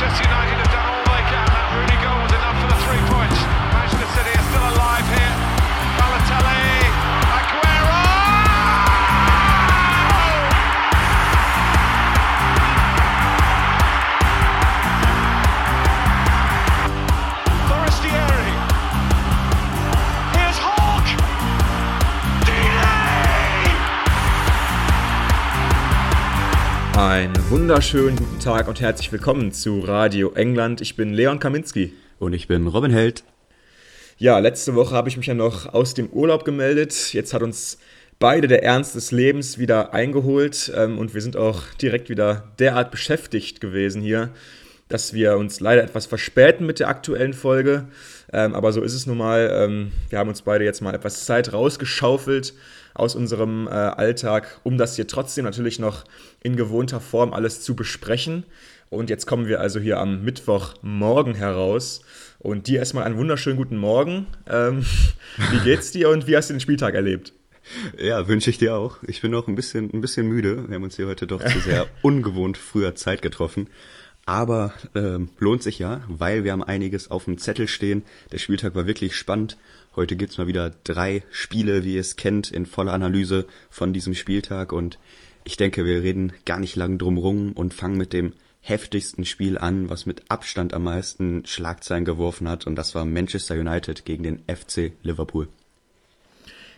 Manchester United Einen wunderschönen guten Tag und herzlich willkommen zu Radio England. Ich bin Leon Kaminski. Und ich bin Robin Held. Ja, letzte Woche habe ich mich ja noch aus dem Urlaub gemeldet. Jetzt hat uns beide der Ernst des Lebens wieder eingeholt ähm, und wir sind auch direkt wieder derart beschäftigt gewesen hier, dass wir uns leider etwas verspäten mit der aktuellen Folge. Ähm, aber so ist es nun mal. Ähm, wir haben uns beide jetzt mal etwas Zeit rausgeschaufelt aus unserem äh, Alltag, um das hier trotzdem natürlich noch in gewohnter Form alles zu besprechen. Und jetzt kommen wir also hier am Mittwochmorgen heraus. Und dir erstmal einen wunderschönen guten Morgen. Ähm, wie geht's dir und wie hast du den Spieltag erlebt? Ja, wünsche ich dir auch. Ich bin noch ein bisschen, ein bisschen müde. Wir haben uns hier heute doch zu sehr ungewohnt früher Zeit getroffen. Aber ähm, lohnt sich ja, weil wir haben einiges auf dem Zettel stehen. Der Spieltag war wirklich spannend Heute gibt's mal wieder drei Spiele, wie ihr es kennt, in voller Analyse von diesem Spieltag. Und ich denke, wir reden gar nicht lang drum rum und fangen mit dem heftigsten Spiel an, was mit Abstand am meisten Schlagzeilen geworfen hat. Und das war Manchester United gegen den FC Liverpool.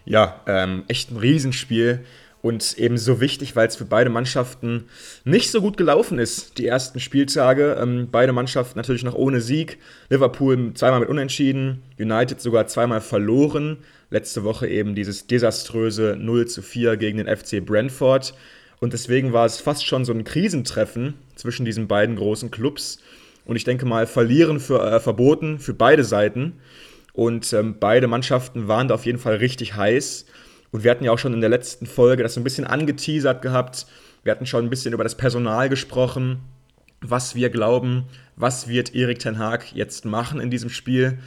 Ja, ähm, echt ein Riesenspiel und eben so wichtig, weil es für beide Mannschaften nicht so gut gelaufen ist, die ersten Spieltage. Ähm, beide Mannschaften natürlich noch ohne Sieg. Liverpool zweimal mit Unentschieden, United sogar zweimal verloren. Letzte Woche eben dieses desaströse 0 zu 4 gegen den FC Brentford. Und deswegen war es fast schon so ein Krisentreffen zwischen diesen beiden großen Clubs. Und ich denke mal, verlieren für, äh, verboten für beide Seiten. Und ähm, beide Mannschaften waren da auf jeden Fall richtig heiß. Und wir hatten ja auch schon in der letzten Folge das so ein bisschen angeteasert gehabt. Wir hatten schon ein bisschen über das Personal gesprochen, was wir glauben, was wird Erik Ten Haag jetzt machen in diesem Spiel.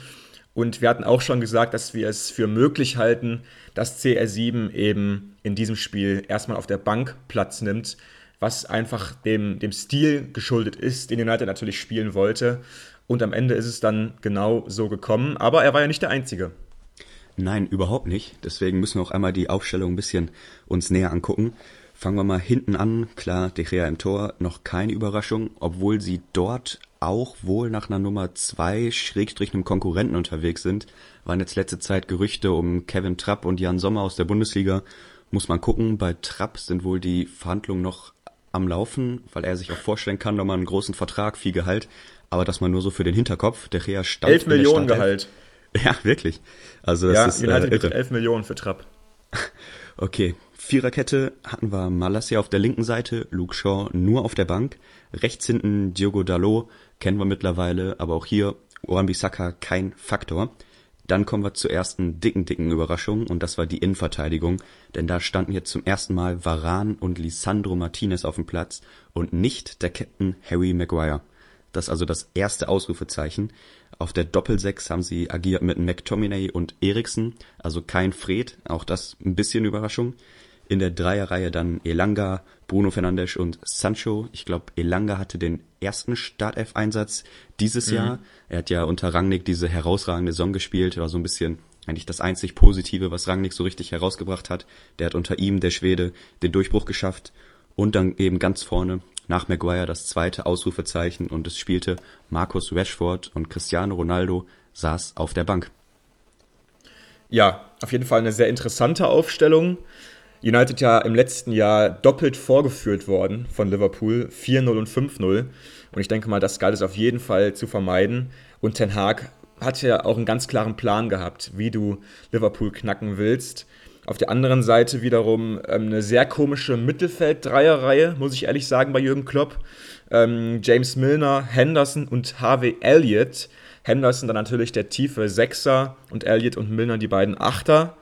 Und wir hatten auch schon gesagt, dass wir es für möglich halten, dass CR7 eben in diesem Spiel erstmal auf der Bank Platz nimmt, was einfach dem, dem Stil geschuldet ist, den United natürlich spielen wollte. Und am Ende ist es dann genau so gekommen. Aber er war ja nicht der Einzige. Nein, überhaupt nicht. Deswegen müssen wir auch einmal die Aufstellung ein bisschen uns näher angucken. Fangen wir mal hinten an. Klar, De Gea im Tor, noch keine Überraschung, obwohl sie dort auch wohl nach einer Nummer zwei Schrägstrich einem Konkurrenten unterwegs sind. Waren jetzt letzte Zeit Gerüchte um Kevin Trapp und Jan Sommer aus der Bundesliga. Muss man gucken. Bei Trapp sind wohl die Verhandlungen noch am Laufen, weil er sich auch vorstellen kann, nochmal einen großen Vertrag, viel Gehalt. Aber das mal nur so für den Hinterkopf. Der Gea stand 11 Millionen Gehalt. Ja, wirklich. Also das ja, ist United äh, irre. 11 Millionen für Trapp. Okay, Viererkette hatten wir Malassia auf der linken Seite, Luke Shaw nur auf der Bank. Rechts hinten Diogo Dalot, kennen wir mittlerweile, aber auch hier Oran-Bissaka kein Faktor. Dann kommen wir zur ersten dicken, dicken Überraschung und das war die Innenverteidigung, denn da standen jetzt zum ersten Mal Varan und Lisandro Martinez auf dem Platz und nicht der Captain Harry Maguire. Das ist also das erste Ausrufezeichen. Auf der Doppelsechs haben sie agiert mit McTominay und Eriksen, also kein Fred, auch das ein bisschen Überraschung. In der Dreierreihe dann Elanga, Bruno Fernandes und Sancho. Ich glaube, Elanga hatte den ersten Startelf-Einsatz dieses mhm. Jahr. Er hat ja unter Rangnick diese herausragende Saison gespielt, war so ein bisschen eigentlich das einzig Positive, was Rangnick so richtig herausgebracht hat. Der hat unter ihm, der Schwede, den Durchbruch geschafft. Und dann eben ganz vorne nach Maguire das zweite Ausrufezeichen und es spielte Marcus Rashford und Cristiano Ronaldo saß auf der Bank. Ja, auf jeden Fall eine sehr interessante Aufstellung. United ja im letzten Jahr doppelt vorgeführt worden von Liverpool, 4-0 und 5-0. Und ich denke mal, das galt es auf jeden Fall zu vermeiden. Und Ten Hag hat ja auch einen ganz klaren Plan gehabt, wie du Liverpool knacken willst. Auf der anderen Seite wiederum ähm, eine sehr komische Mittelfeld-Dreierreihe, muss ich ehrlich sagen, bei Jürgen Klopp. Ähm, James Milner, Henderson und Harvey Elliott. Henderson dann natürlich der tiefe Sechser und Elliott und Milner die beiden Achter.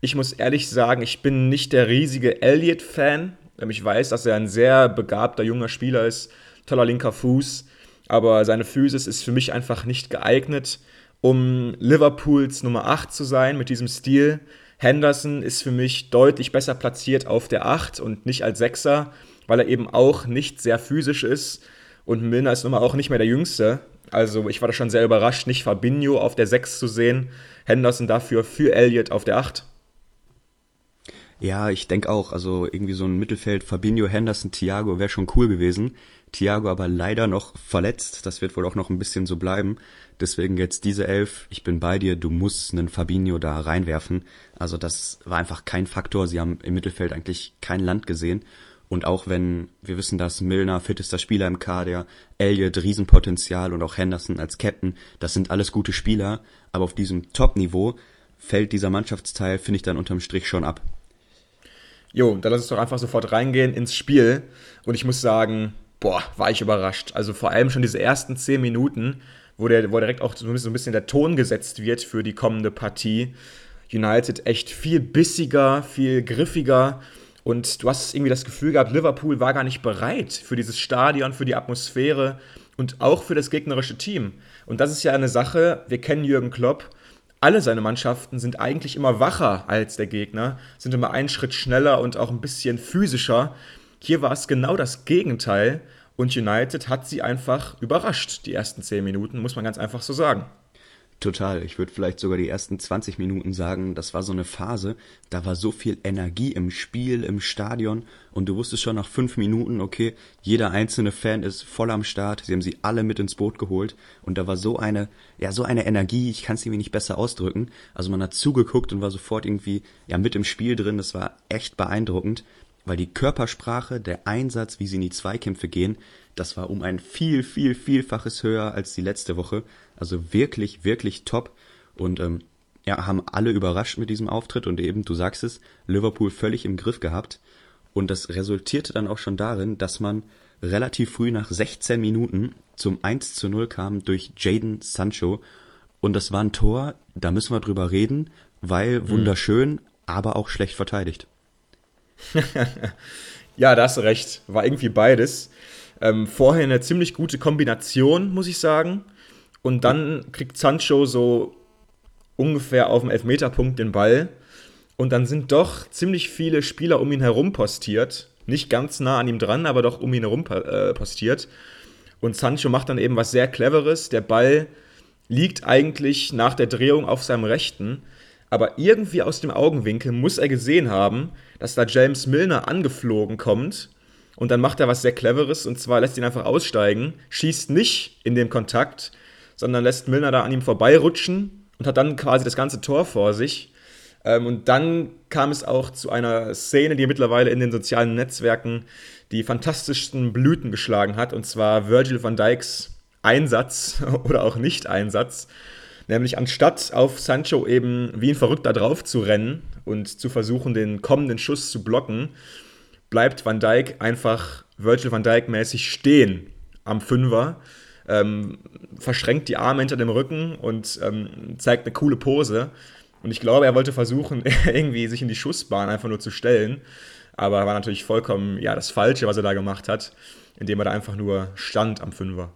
Ich muss ehrlich sagen, ich bin nicht der riesige Elliott-Fan. Ähm, ich weiß, dass er ein sehr begabter junger Spieler ist, toller linker Fuß, aber seine Physis ist für mich einfach nicht geeignet, um Liverpools Nummer 8 zu sein mit diesem Stil. Henderson ist für mich deutlich besser platziert auf der 8 und nicht als Sechser, weil er eben auch nicht sehr physisch ist. Und Milner ist nun mal auch nicht mehr der Jüngste. Also ich war da schon sehr überrascht, nicht Fabinho auf der 6 zu sehen, Henderson dafür für Elliott auf der 8. Ja, ich denke auch. Also irgendwie so ein Mittelfeld Fabinho, Henderson, Thiago wäre schon cool gewesen. Thiago aber leider noch verletzt. Das wird wohl auch noch ein bisschen so bleiben. Deswegen jetzt diese Elf. Ich bin bei dir. Du musst einen Fabinho da reinwerfen. Also das war einfach kein Faktor. Sie haben im Mittelfeld eigentlich kein Land gesehen. Und auch wenn wir wissen, dass Milner fittester Spieler im Kader, Elliott Riesenpotenzial und auch Henderson als Captain, das sind alles gute Spieler. Aber auf diesem Top-Niveau fällt dieser Mannschaftsteil, finde ich, dann unterm Strich schon ab. Jo, dann lass uns doch einfach sofort reingehen ins Spiel. Und ich muss sagen, boah, war ich überrascht. Also vor allem schon diese ersten zehn Minuten, wo, der, wo direkt auch so ein bisschen der Ton gesetzt wird für die kommende Partie. United echt viel bissiger, viel griffiger. Und du hast irgendwie das Gefühl gehabt, Liverpool war gar nicht bereit für dieses Stadion, für die Atmosphäre und auch für das gegnerische Team. Und das ist ja eine Sache, wir kennen Jürgen Klopp, alle seine Mannschaften sind eigentlich immer wacher als der Gegner, sind immer einen Schritt schneller und auch ein bisschen physischer. Hier war es genau das Gegenteil und United hat sie einfach überrascht, die ersten 10 Minuten, muss man ganz einfach so sagen. Total. Ich würde vielleicht sogar die ersten 20 Minuten sagen, das war so eine Phase, da war so viel Energie im Spiel, im Stadion und du wusstest schon nach fünf Minuten, okay, jeder einzelne Fan ist voll am Start, sie haben sie alle mit ins Boot geholt und da war so eine, ja, so eine Energie, ich kann es irgendwie nicht besser ausdrücken. Also man hat zugeguckt und war sofort irgendwie, ja, mit im Spiel drin, das war echt beeindruckend, weil die Körpersprache, der Einsatz, wie sie in die Zweikämpfe gehen, das war um ein viel, viel, vielfaches höher als die letzte Woche. Also wirklich, wirklich top. Und ähm, ja, haben alle überrascht mit diesem Auftritt und eben, du sagst es, Liverpool völlig im Griff gehabt. Und das resultierte dann auch schon darin, dass man relativ früh nach 16 Minuten zum 1 zu 0 kam durch Jaden Sancho. Und das war ein Tor, da müssen wir drüber reden, weil mhm. wunderschön, aber auch schlecht verteidigt. ja, da hast du recht. War irgendwie beides. Ähm, vorher eine ziemlich gute Kombination, muss ich sagen. Und dann kriegt Sancho so ungefähr auf dem Elfmeterpunkt den Ball. Und dann sind doch ziemlich viele Spieler um ihn herum postiert. Nicht ganz nah an ihm dran, aber doch um ihn herum äh, postiert. Und Sancho macht dann eben was sehr Cleveres. Der Ball liegt eigentlich nach der Drehung auf seinem Rechten. Aber irgendwie aus dem Augenwinkel muss er gesehen haben, dass da James Milner angeflogen kommt und dann macht er was sehr Cleveres und zwar lässt ihn einfach aussteigen, schießt nicht in dem Kontakt, sondern lässt Milner da an ihm vorbeirutschen und hat dann quasi das ganze Tor vor sich. Ähm, und dann kam es auch zu einer Szene, die mittlerweile in den sozialen Netzwerken die fantastischsten Blüten geschlagen hat, und zwar Virgil van Dijks Einsatz oder auch Nicht-Einsatz. Nämlich anstatt auf Sancho eben wie ein Verrückter drauf zu rennen und zu versuchen, den kommenden Schuss zu blocken, bleibt Van Dijk einfach Virgil van Dijk mäßig stehen am Fünfer, ähm, verschränkt die Arme hinter dem Rücken und ähm, zeigt eine coole Pose. Und ich glaube, er wollte versuchen, irgendwie sich in die Schussbahn einfach nur zu stellen. Aber war natürlich vollkommen ja, das Falsche, was er da gemacht hat, indem er da einfach nur stand am Fünfer.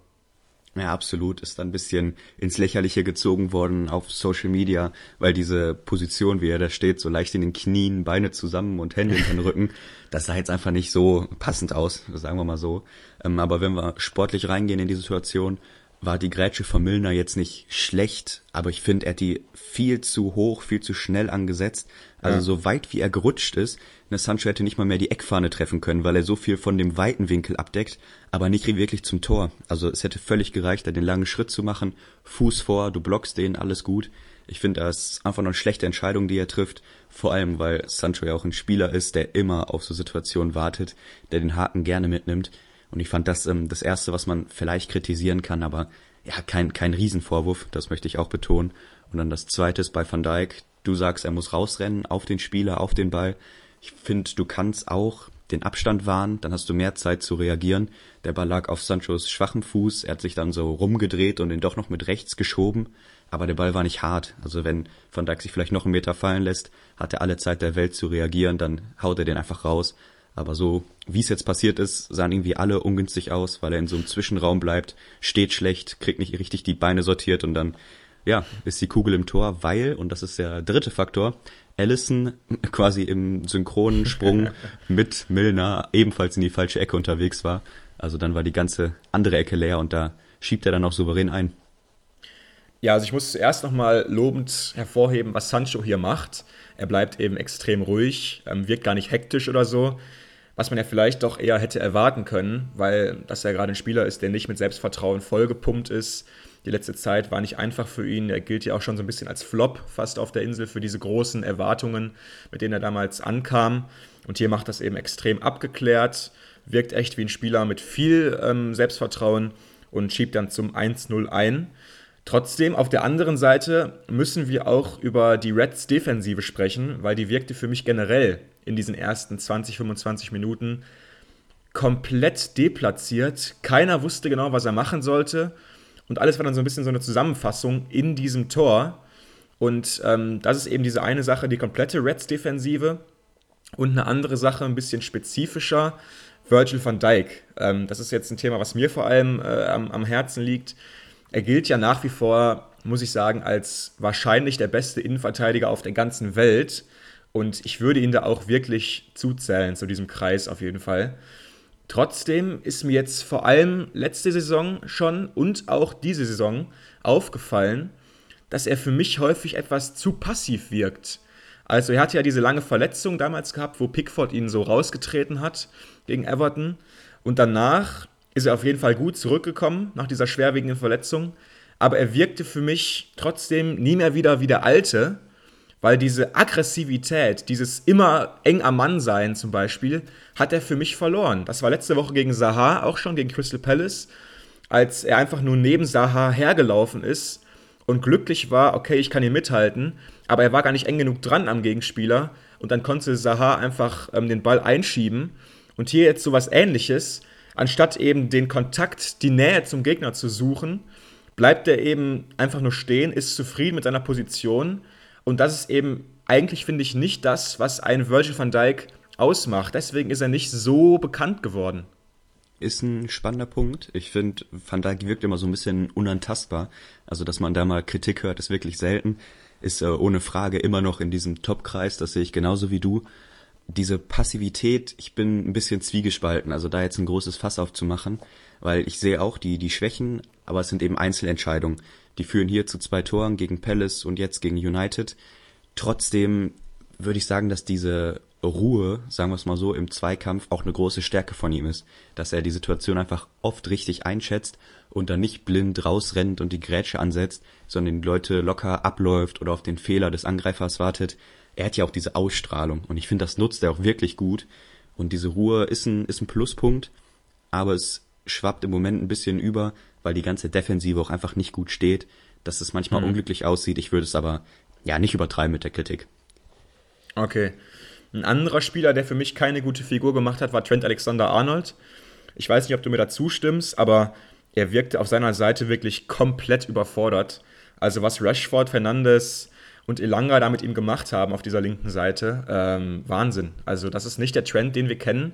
Ja, absolut. Ist dann ein bisschen ins Lächerliche gezogen worden auf Social Media, weil diese Position, wie er da steht, so leicht in den Knien, Beine zusammen und Hände in den Rücken, das sah jetzt einfach nicht so passend aus, sagen wir mal so. Ähm, aber wenn wir sportlich reingehen in die Situation, war die Grätsche von Milner jetzt nicht schlecht, aber ich finde, er hat die viel zu hoch, viel zu schnell angesetzt. Also ja. so weit wie er gerutscht ist, ne Sancho hätte nicht mal mehr die Eckfahne treffen können, weil er so viel von dem weiten Winkel abdeckt, aber nicht wirklich zum Tor. Also es hätte völlig gereicht, da den langen Schritt zu machen, Fuß vor, du blockst den, alles gut. Ich finde, das ist einfach noch eine schlechte Entscheidung, die er trifft. Vor allem, weil Sancho ja auch ein Spieler ist, der immer auf so Situationen wartet, der den Haken gerne mitnimmt. Und ich fand das ähm, das Erste, was man vielleicht kritisieren kann, aber ja, kein, kein Riesenvorwurf, das möchte ich auch betonen. Und dann das Zweite ist bei Van Dijk, du sagst, er muss rausrennen auf den Spieler, auf den Ball. Ich finde, du kannst auch den Abstand wahren, dann hast du mehr Zeit zu reagieren. Der Ball lag auf Sanchos schwachem Fuß, er hat sich dann so rumgedreht und ihn doch noch mit rechts geschoben, aber der Ball war nicht hart. Also wenn Van Dijk sich vielleicht noch einen Meter fallen lässt, hat er alle Zeit der Welt zu reagieren, dann haut er den einfach raus. Aber so, wie es jetzt passiert ist, sahen irgendwie alle ungünstig aus, weil er in so einem Zwischenraum bleibt, steht schlecht, kriegt nicht richtig die Beine sortiert und dann ja, ist die Kugel im Tor, weil, und das ist der dritte Faktor, Allison quasi im synchronen Sprung mit Milner ebenfalls in die falsche Ecke unterwegs war. Also dann war die ganze andere Ecke leer und da schiebt er dann auch souverän ein. Ja, also ich muss zuerst nochmal lobend hervorheben, was Sancho hier macht. Er bleibt eben extrem ruhig, ähm, wirkt gar nicht hektisch oder so, was man ja vielleicht doch eher hätte erwarten können, weil das ja gerade ein Spieler ist, der nicht mit Selbstvertrauen vollgepumpt ist. Die letzte Zeit war nicht einfach für ihn. Er gilt ja auch schon so ein bisschen als Flop fast auf der Insel für diese großen Erwartungen, mit denen er damals ankam. Und hier macht das eben extrem abgeklärt, wirkt echt wie ein Spieler mit viel ähm, Selbstvertrauen und schiebt dann zum 1-0 ein. Trotzdem, auf der anderen Seite müssen wir auch über die Reds Defensive sprechen, weil die wirkte für mich generell in diesen ersten 20, 25 Minuten komplett deplatziert. Keiner wusste genau, was er machen sollte. Und alles war dann so ein bisschen so eine Zusammenfassung in diesem Tor. Und ähm, das ist eben diese eine Sache, die komplette Reds-Defensive. Und eine andere Sache, ein bisschen spezifischer, Virgil van Dijk. Ähm, das ist jetzt ein Thema, was mir vor allem äh, am, am Herzen liegt. Er gilt ja nach wie vor, muss ich sagen, als wahrscheinlich der beste Innenverteidiger auf der ganzen Welt. Und ich würde ihn da auch wirklich zuzählen, zu diesem Kreis auf jeden Fall. Trotzdem ist mir jetzt vor allem letzte Saison schon und auch diese Saison aufgefallen, dass er für mich häufig etwas zu passiv wirkt. Also er hatte ja diese lange Verletzung damals gehabt, wo Pickford ihn so rausgetreten hat gegen Everton. Und danach ist er auf jeden Fall gut zurückgekommen nach dieser schwerwiegenden Verletzung. Aber er wirkte für mich trotzdem nie mehr wieder wie der Alte, weil diese Aggressivität, dieses immer eng am Mann sein zum Beispiel, hat er für mich verloren. Das war letzte Woche gegen Saha, auch schon gegen Crystal Palace, als er einfach nur neben Saha hergelaufen ist und glücklich war, okay, ich kann hier mithalten, aber er war gar nicht eng genug dran am Gegenspieler und dann konnte Saha einfach ähm, den Ball einschieben. Und hier jetzt sowas ähnliches, anstatt eben den Kontakt, die Nähe zum Gegner zu suchen, bleibt er eben einfach nur stehen, ist zufrieden mit seiner Position. Und das ist eben eigentlich, finde ich, nicht das, was ein Virgil van Dijk ausmacht. Deswegen ist er nicht so bekannt geworden. Ist ein spannender Punkt. Ich finde, Van Dijk wirkt immer so ein bisschen unantastbar. Also, dass man da mal Kritik hört, ist wirklich selten. Ist äh, ohne Frage immer noch in diesem Top-Kreis, das sehe ich genauso wie du diese Passivität, ich bin ein bisschen zwiegespalten, also da jetzt ein großes Fass aufzumachen, weil ich sehe auch die, die Schwächen, aber es sind eben Einzelentscheidungen. Die führen hier zu zwei Toren gegen Palace und jetzt gegen United. Trotzdem würde ich sagen, dass diese Ruhe, sagen wir es mal so, im Zweikampf auch eine große Stärke von ihm ist. Dass er die Situation einfach oft richtig einschätzt und dann nicht blind rausrennt und die Grätsche ansetzt, sondern die Leute locker abläuft oder auf den Fehler des Angreifers wartet er hat ja auch diese Ausstrahlung und ich finde, das nutzt er auch wirklich gut. Und diese Ruhe ist ein, ist ein Pluspunkt, aber es schwappt im Moment ein bisschen über, weil die ganze Defensive auch einfach nicht gut steht, dass es manchmal mhm. unglücklich aussieht. Ich würde es aber ja nicht übertreiben mit der Kritik. Okay. Ein anderer Spieler, der für mich keine gute Figur gemacht hat, war Trent Alexander Arnold. Ich weiß nicht, ob du mir da zustimmst, aber er wirkte auf seiner Seite wirklich komplett überfordert. Also was Rashford, Fernandes, und Elanga da mit ihm gemacht haben auf dieser linken Seite, ähm, Wahnsinn. Also das ist nicht der Trend, den wir kennen.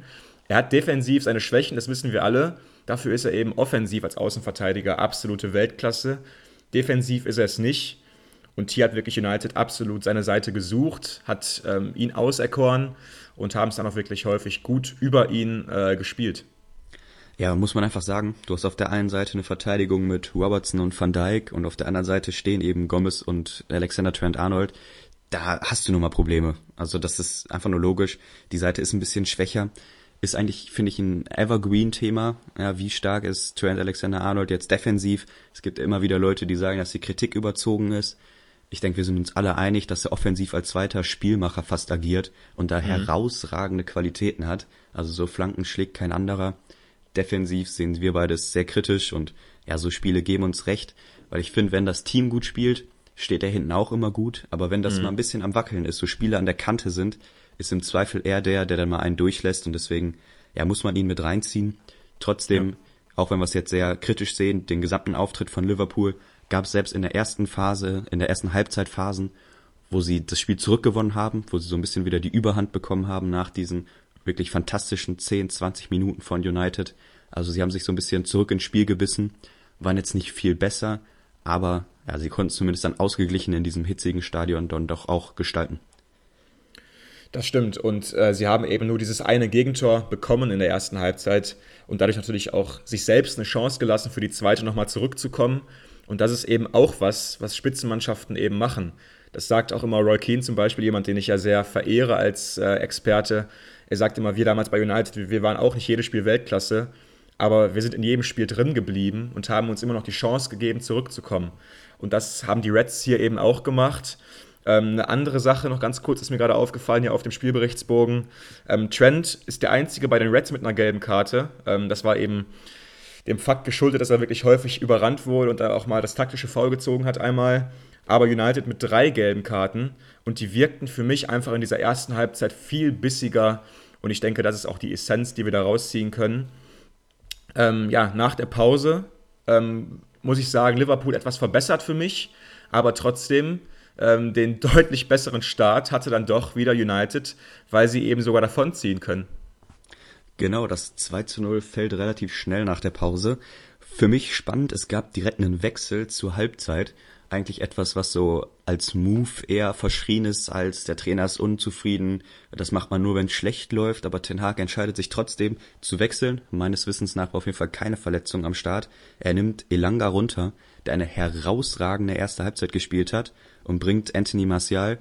Er hat defensiv seine Schwächen, das wissen wir alle. Dafür ist er eben offensiv als Außenverteidiger absolute Weltklasse. Defensiv ist er es nicht. Und hier hat wirklich United absolut seine Seite gesucht, hat ähm, ihn auserkoren und haben es dann auch wirklich häufig gut über ihn äh, gespielt. Ja, muss man einfach sagen, du hast auf der einen Seite eine Verteidigung mit Robertson und Van Dijk und auf der anderen Seite stehen eben Gomez und Alexander Trent Arnold. Da hast du nun mal Probleme. Also das ist einfach nur logisch. Die Seite ist ein bisschen schwächer. Ist eigentlich, finde ich, ein Evergreen-Thema. Ja, wie stark ist Trent Alexander Arnold jetzt defensiv? Es gibt immer wieder Leute, die sagen, dass die Kritik überzogen ist. Ich denke, wir sind uns alle einig, dass er offensiv als zweiter Spielmacher fast agiert und da mhm. herausragende Qualitäten hat. Also so Flanken schlägt kein anderer defensiv sehen wir beides sehr kritisch und ja, so Spiele geben uns recht, weil ich finde, wenn das Team gut spielt, steht er hinten auch immer gut, aber wenn das mhm. mal ein bisschen am Wackeln ist, so Spiele an der Kante sind, ist im Zweifel er der, der dann mal einen durchlässt und deswegen, ja, muss man ihn mit reinziehen. Trotzdem, ja. auch wenn wir es jetzt sehr kritisch sehen, den gesamten Auftritt von Liverpool gab es selbst in der ersten Phase, in der ersten Halbzeitphasen, wo sie das Spiel zurückgewonnen haben, wo sie so ein bisschen wieder die Überhand bekommen haben nach diesen wirklich fantastischen 10, 20 Minuten von United. Also sie haben sich so ein bisschen zurück ins Spiel gebissen, waren jetzt nicht viel besser, aber ja, sie konnten zumindest dann ausgeglichen in diesem hitzigen Stadion dann doch auch gestalten. Das stimmt. Und äh, sie haben eben nur dieses eine Gegentor bekommen in der ersten Halbzeit und dadurch natürlich auch sich selbst eine Chance gelassen, für die zweite nochmal zurückzukommen. Und das ist eben auch was, was Spitzenmannschaften eben machen. Das sagt auch immer Roy Keane zum Beispiel, jemand, den ich ja sehr verehre als äh, Experte. Er sagt immer, wir damals bei United, wir waren auch nicht jedes Spiel Weltklasse, aber wir sind in jedem Spiel drin geblieben und haben uns immer noch die Chance gegeben, zurückzukommen. Und das haben die Reds hier eben auch gemacht. Ähm, eine andere Sache, noch ganz kurz, ist mir gerade aufgefallen hier auf dem Spielberichtsbogen. Ähm, Trent ist der Einzige bei den Reds mit einer gelben Karte. Ähm, das war eben dem Fakt geschuldet, dass er wirklich häufig überrannt wurde und da auch mal das taktische Foul gezogen hat einmal. Aber United mit drei gelben Karten und die wirkten für mich einfach in dieser ersten Halbzeit viel bissiger und ich denke, das ist auch die Essenz, die wir da rausziehen können. Ähm, ja, nach der Pause ähm, muss ich sagen, Liverpool etwas verbessert für mich, aber trotzdem ähm, den deutlich besseren Start hatte dann doch wieder United, weil sie eben sogar davonziehen können. Genau, das 2 zu 0 fällt relativ schnell nach der Pause. Für mich spannend, es gab direkt einen Wechsel zur Halbzeit. Eigentlich etwas, was so als Move eher verschrien ist, als der Trainer ist unzufrieden. Das macht man nur, wenn es schlecht läuft, aber Ten Hag entscheidet sich trotzdem zu wechseln. Meines Wissens nach war auf jeden Fall keine Verletzung am Start. Er nimmt Elanga runter, der eine herausragende erste Halbzeit gespielt hat und bringt Anthony Martial.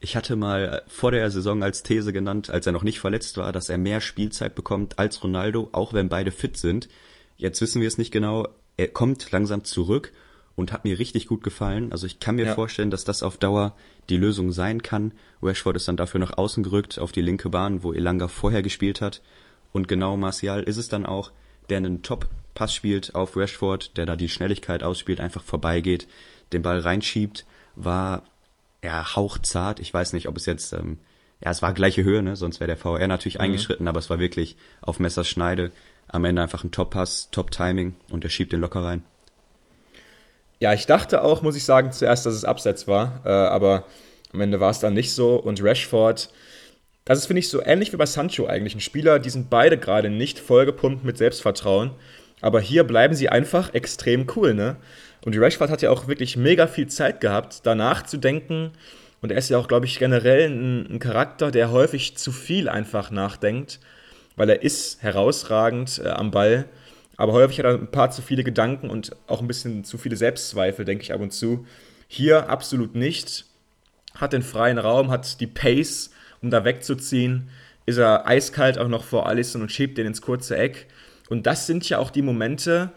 Ich hatte mal vor der Saison als These genannt, als er noch nicht verletzt war, dass er mehr Spielzeit bekommt als Ronaldo, auch wenn beide fit sind. Jetzt wissen wir es nicht genau. Er kommt langsam zurück und hat mir richtig gut gefallen. Also ich kann mir ja. vorstellen, dass das auf Dauer die Lösung sein kann. Rashford ist dann dafür nach außen gerückt auf die linke Bahn, wo Elanga vorher gespielt hat. Und genau Martial ist es dann auch, der einen Top-Pass spielt auf Rashford, der da die Schnelligkeit ausspielt, einfach vorbeigeht, den Ball reinschiebt war ja hauchzart. Ich weiß nicht, ob es jetzt, ähm, ja, es war gleiche Höhe, ne? sonst wäre der VR natürlich mhm. eingeschritten, aber es war wirklich auf Messerschneide. Am Ende einfach ein Top-Pass, Top-Timing und er schiebt den locker rein. Ja, ich dachte auch, muss ich sagen, zuerst, dass es Abseits war, äh, aber am Ende war es dann nicht so. Und Rashford, das ist, finde ich, so ähnlich wie bei Sancho eigentlich. Ein Spieler, die sind beide gerade nicht vollgepumpt mit Selbstvertrauen. Aber hier bleiben sie einfach extrem cool, ne? Und Rashford hat ja auch wirklich mega viel Zeit gehabt, danach zu denken. Und er ist ja auch, glaube ich, generell ein, ein, Charakter, der häufig zu viel einfach nachdenkt, weil er ist herausragend äh, am Ball. Aber häufig hat er ein paar zu viele Gedanken und auch ein bisschen zu viele Selbstzweifel, denke ich ab und zu. Hier absolut nicht. Hat den freien Raum, hat die Pace, um da wegzuziehen. Ist er eiskalt auch noch vor Allison und schiebt den ins kurze Eck. Und das sind ja auch die Momente,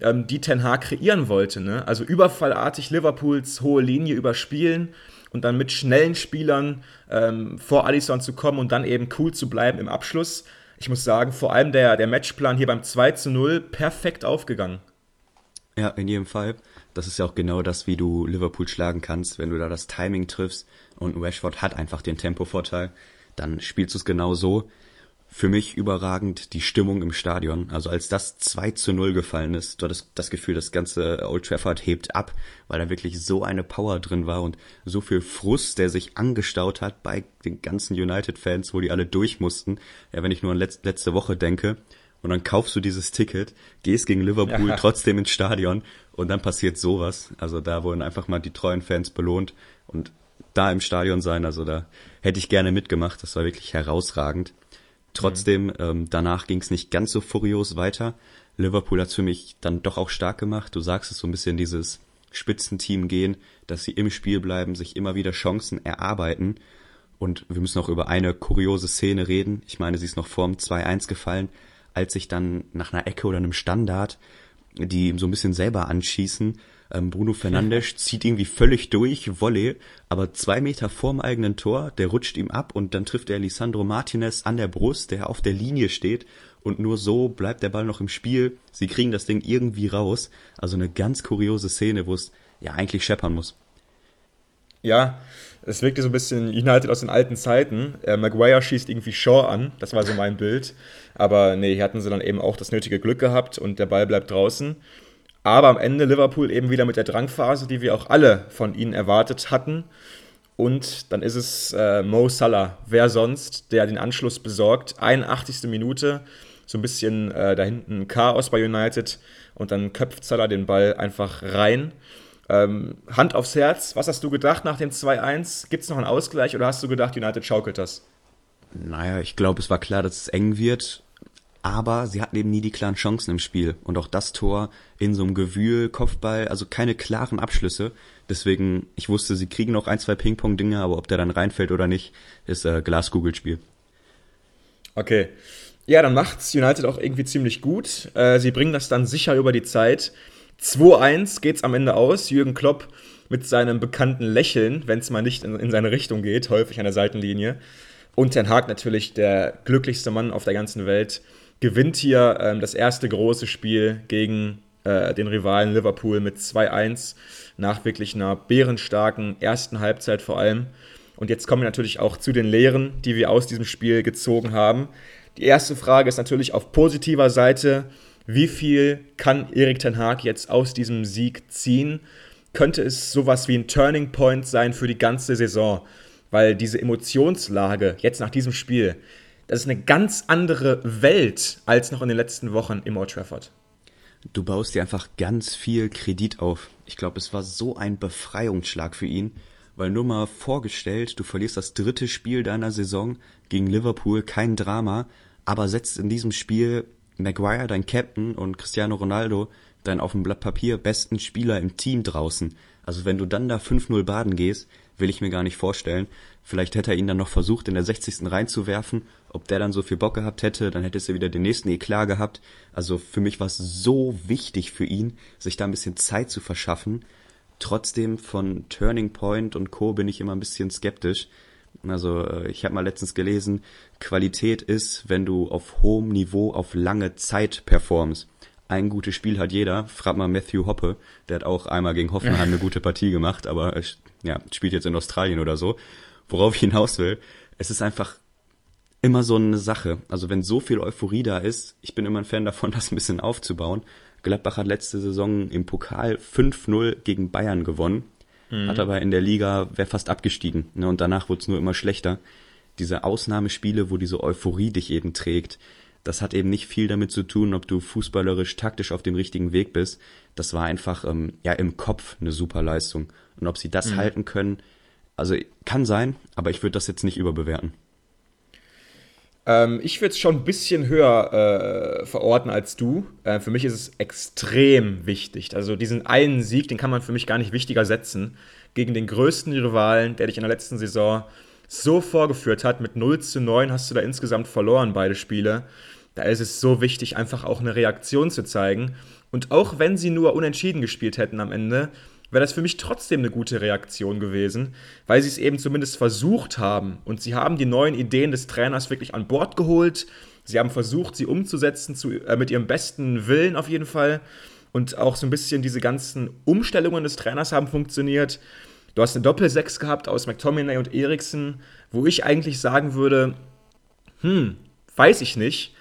ähm, die Ten Hag kreieren wollte. Ne? Also überfallartig Liverpools hohe Linie überspielen und dann mit schnellen Spielern ähm, vor Alisson zu kommen und dann eben cool zu bleiben im Abschluss. Ich muss sagen, vor allem der, der Matchplan hier beim 2 zu 0 perfekt aufgegangen. Ja, in jedem Fall. Das ist ja auch genau das, wie du Liverpool schlagen kannst, wenn du da das Timing triffst und Rashford hat einfach den Tempovorteil, dann spielst du es genau so für mich überragend die Stimmung im Stadion. Also als das 2 zu 0 gefallen ist, du hattest das Gefühl, das ganze Old Trafford hebt ab, weil da wirklich so eine Power drin war und so viel Frust, der sich angestaut hat bei den ganzen United-Fans, wo die alle durch mussten. Ja, wenn ich nur an letz letzte Woche denke, und dann kaufst du dieses Ticket, gehst gegen Liverpool ja. trotzdem ins Stadion und dann passiert sowas. Also da wurden einfach mal die treuen Fans belohnt und da im Stadion sein, also da hätte ich gerne mitgemacht. Das war wirklich herausragend. Trotzdem, mhm. ähm, danach ging es nicht ganz so furios weiter. Liverpool hat für mich dann doch auch stark gemacht. Du sagst es so ein bisschen dieses Spitzenteam gehen, dass sie im Spiel bleiben, sich immer wieder Chancen erarbeiten. Und wir müssen auch über eine kuriose Szene reden. Ich meine, sie ist noch vorm 2-1 gefallen, als sich dann nach einer Ecke oder einem Standard die so ein bisschen selber anschießen ähm, Bruno Fernandes zieht irgendwie völlig durch, Volley, aber zwei Meter vorm eigenen Tor, der rutscht ihm ab und dann trifft er Lisandro Martinez an der Brust, der auf der Linie steht und nur so bleibt der Ball noch im Spiel. Sie kriegen das Ding irgendwie raus. Also eine ganz kuriose Szene, wo es ja eigentlich scheppern muss. Ja, es wirkte so ein bisschen United aus den alten Zeiten. Äh, Maguire schießt irgendwie Shaw an, das war so mein Bild. Aber nee, hier hatten sie dann eben auch das nötige Glück gehabt und der Ball bleibt draußen. Aber am Ende Liverpool eben wieder mit der Drangphase, die wir auch alle von ihnen erwartet hatten. Und dann ist es äh, Mo Salah, wer sonst, der den Anschluss besorgt. 81. Minute, so ein bisschen äh, da hinten Chaos bei United. Und dann köpft Salah den Ball einfach rein. Ähm, Hand aufs Herz, was hast du gedacht nach dem 2-1? Gibt es noch einen Ausgleich oder hast du gedacht, United schaukelt das? Naja, ich glaube, es war klar, dass es eng wird aber sie hatten eben nie die klaren Chancen im Spiel. Und auch das Tor in so einem Gewühl, Kopfball, also keine klaren Abschlüsse. Deswegen, ich wusste, sie kriegen noch ein, zwei Ping-Pong-Dinge, aber ob der dann reinfällt oder nicht, ist äh, Glas-Google-Spiel. Okay. Ja, dann macht's United auch irgendwie ziemlich gut. Äh, sie bringen das dann sicher über die Zeit. 2-1 geht's am Ende aus. Jürgen Klopp mit seinem bekannten Lächeln, wenn es mal nicht in, in seine Richtung geht, häufig an der Seitenlinie. Und Ten Hag natürlich der glücklichste Mann auf der ganzen Welt gewinnt hier ähm, das erste große Spiel gegen äh, den Rivalen Liverpool mit 2-1 nach wirklich einer bärenstarken ersten Halbzeit vor allem. Und jetzt kommen wir natürlich auch zu den Lehren, die wir aus diesem Spiel gezogen haben. Die erste Frage ist natürlich auf positiver Seite, wie viel kann Erik Ten Haag jetzt aus diesem Sieg ziehen? Könnte es sowas wie ein Turning Point sein für die ganze Saison? Weil diese Emotionslage jetzt nach diesem Spiel, das ist eine ganz andere Welt als noch in den letzten Wochen im Old Trafford. Du baust dir einfach ganz viel Kredit auf. Ich glaube, es war so ein Befreiungsschlag für ihn, weil nur mal vorgestellt, du verlierst das dritte Spiel deiner Saison gegen Liverpool, kein Drama, aber setzt in diesem Spiel Maguire, dein Captain, und Cristiano Ronaldo, dein auf dem Blatt Papier besten Spieler im Team draußen. Also wenn du dann da 5-0 baden gehst, will ich mir gar nicht vorstellen. Vielleicht hätte er ihn dann noch versucht, in der 60. reinzuwerfen. Ob der dann so viel Bock gehabt hätte, dann hätte es ja wieder den nächsten Eklat gehabt. Also für mich war es so wichtig für ihn, sich da ein bisschen Zeit zu verschaffen. Trotzdem von Turning Point und Co. bin ich immer ein bisschen skeptisch. Also äh, ich habe mal letztens gelesen, Qualität ist, wenn du auf hohem Niveau auf lange Zeit performst ein gutes Spiel hat jeder. Frag mal Matthew Hoppe, der hat auch einmal gegen Hoffenheim eine gute Partie gemacht, aber ja, spielt jetzt in Australien oder so. Worauf ich hinaus will, es ist einfach immer so eine Sache. Also wenn so viel Euphorie da ist, ich bin immer ein Fan davon, das ein bisschen aufzubauen. Gladbach hat letzte Saison im Pokal 5-0 gegen Bayern gewonnen, mhm. hat aber in der Liga, wäre fast abgestiegen. Ne? Und danach wurde es nur immer schlechter. Diese Ausnahmespiele, wo diese Euphorie dich eben trägt, das hat eben nicht viel damit zu tun, ob du fußballerisch taktisch auf dem richtigen Weg bist. Das war einfach ähm, ja im Kopf eine super Leistung. Und ob sie das mhm. halten können, also kann sein, aber ich würde das jetzt nicht überbewerten. Ähm, ich würde es schon ein bisschen höher äh, verorten als du. Äh, für mich ist es extrem wichtig. Also diesen einen Sieg, den kann man für mich gar nicht wichtiger setzen. Gegen den größten Rivalen, der dich in der letzten Saison so vorgeführt hat. Mit 0 zu 9 hast du da insgesamt verloren, beide Spiele. Da ist es so wichtig, einfach auch eine Reaktion zu zeigen. Und auch wenn sie nur unentschieden gespielt hätten am Ende, wäre das für mich trotzdem eine gute Reaktion gewesen, weil sie es eben zumindest versucht haben. Und sie haben die neuen Ideen des Trainers wirklich an Bord geholt. Sie haben versucht, sie umzusetzen zu, äh, mit ihrem besten Willen auf jeden Fall. Und auch so ein bisschen diese ganzen Umstellungen des Trainers haben funktioniert. Du hast eine Doppel-Sechs gehabt aus McTominay und Eriksen, wo ich eigentlich sagen würde, hm, weiß ich nicht.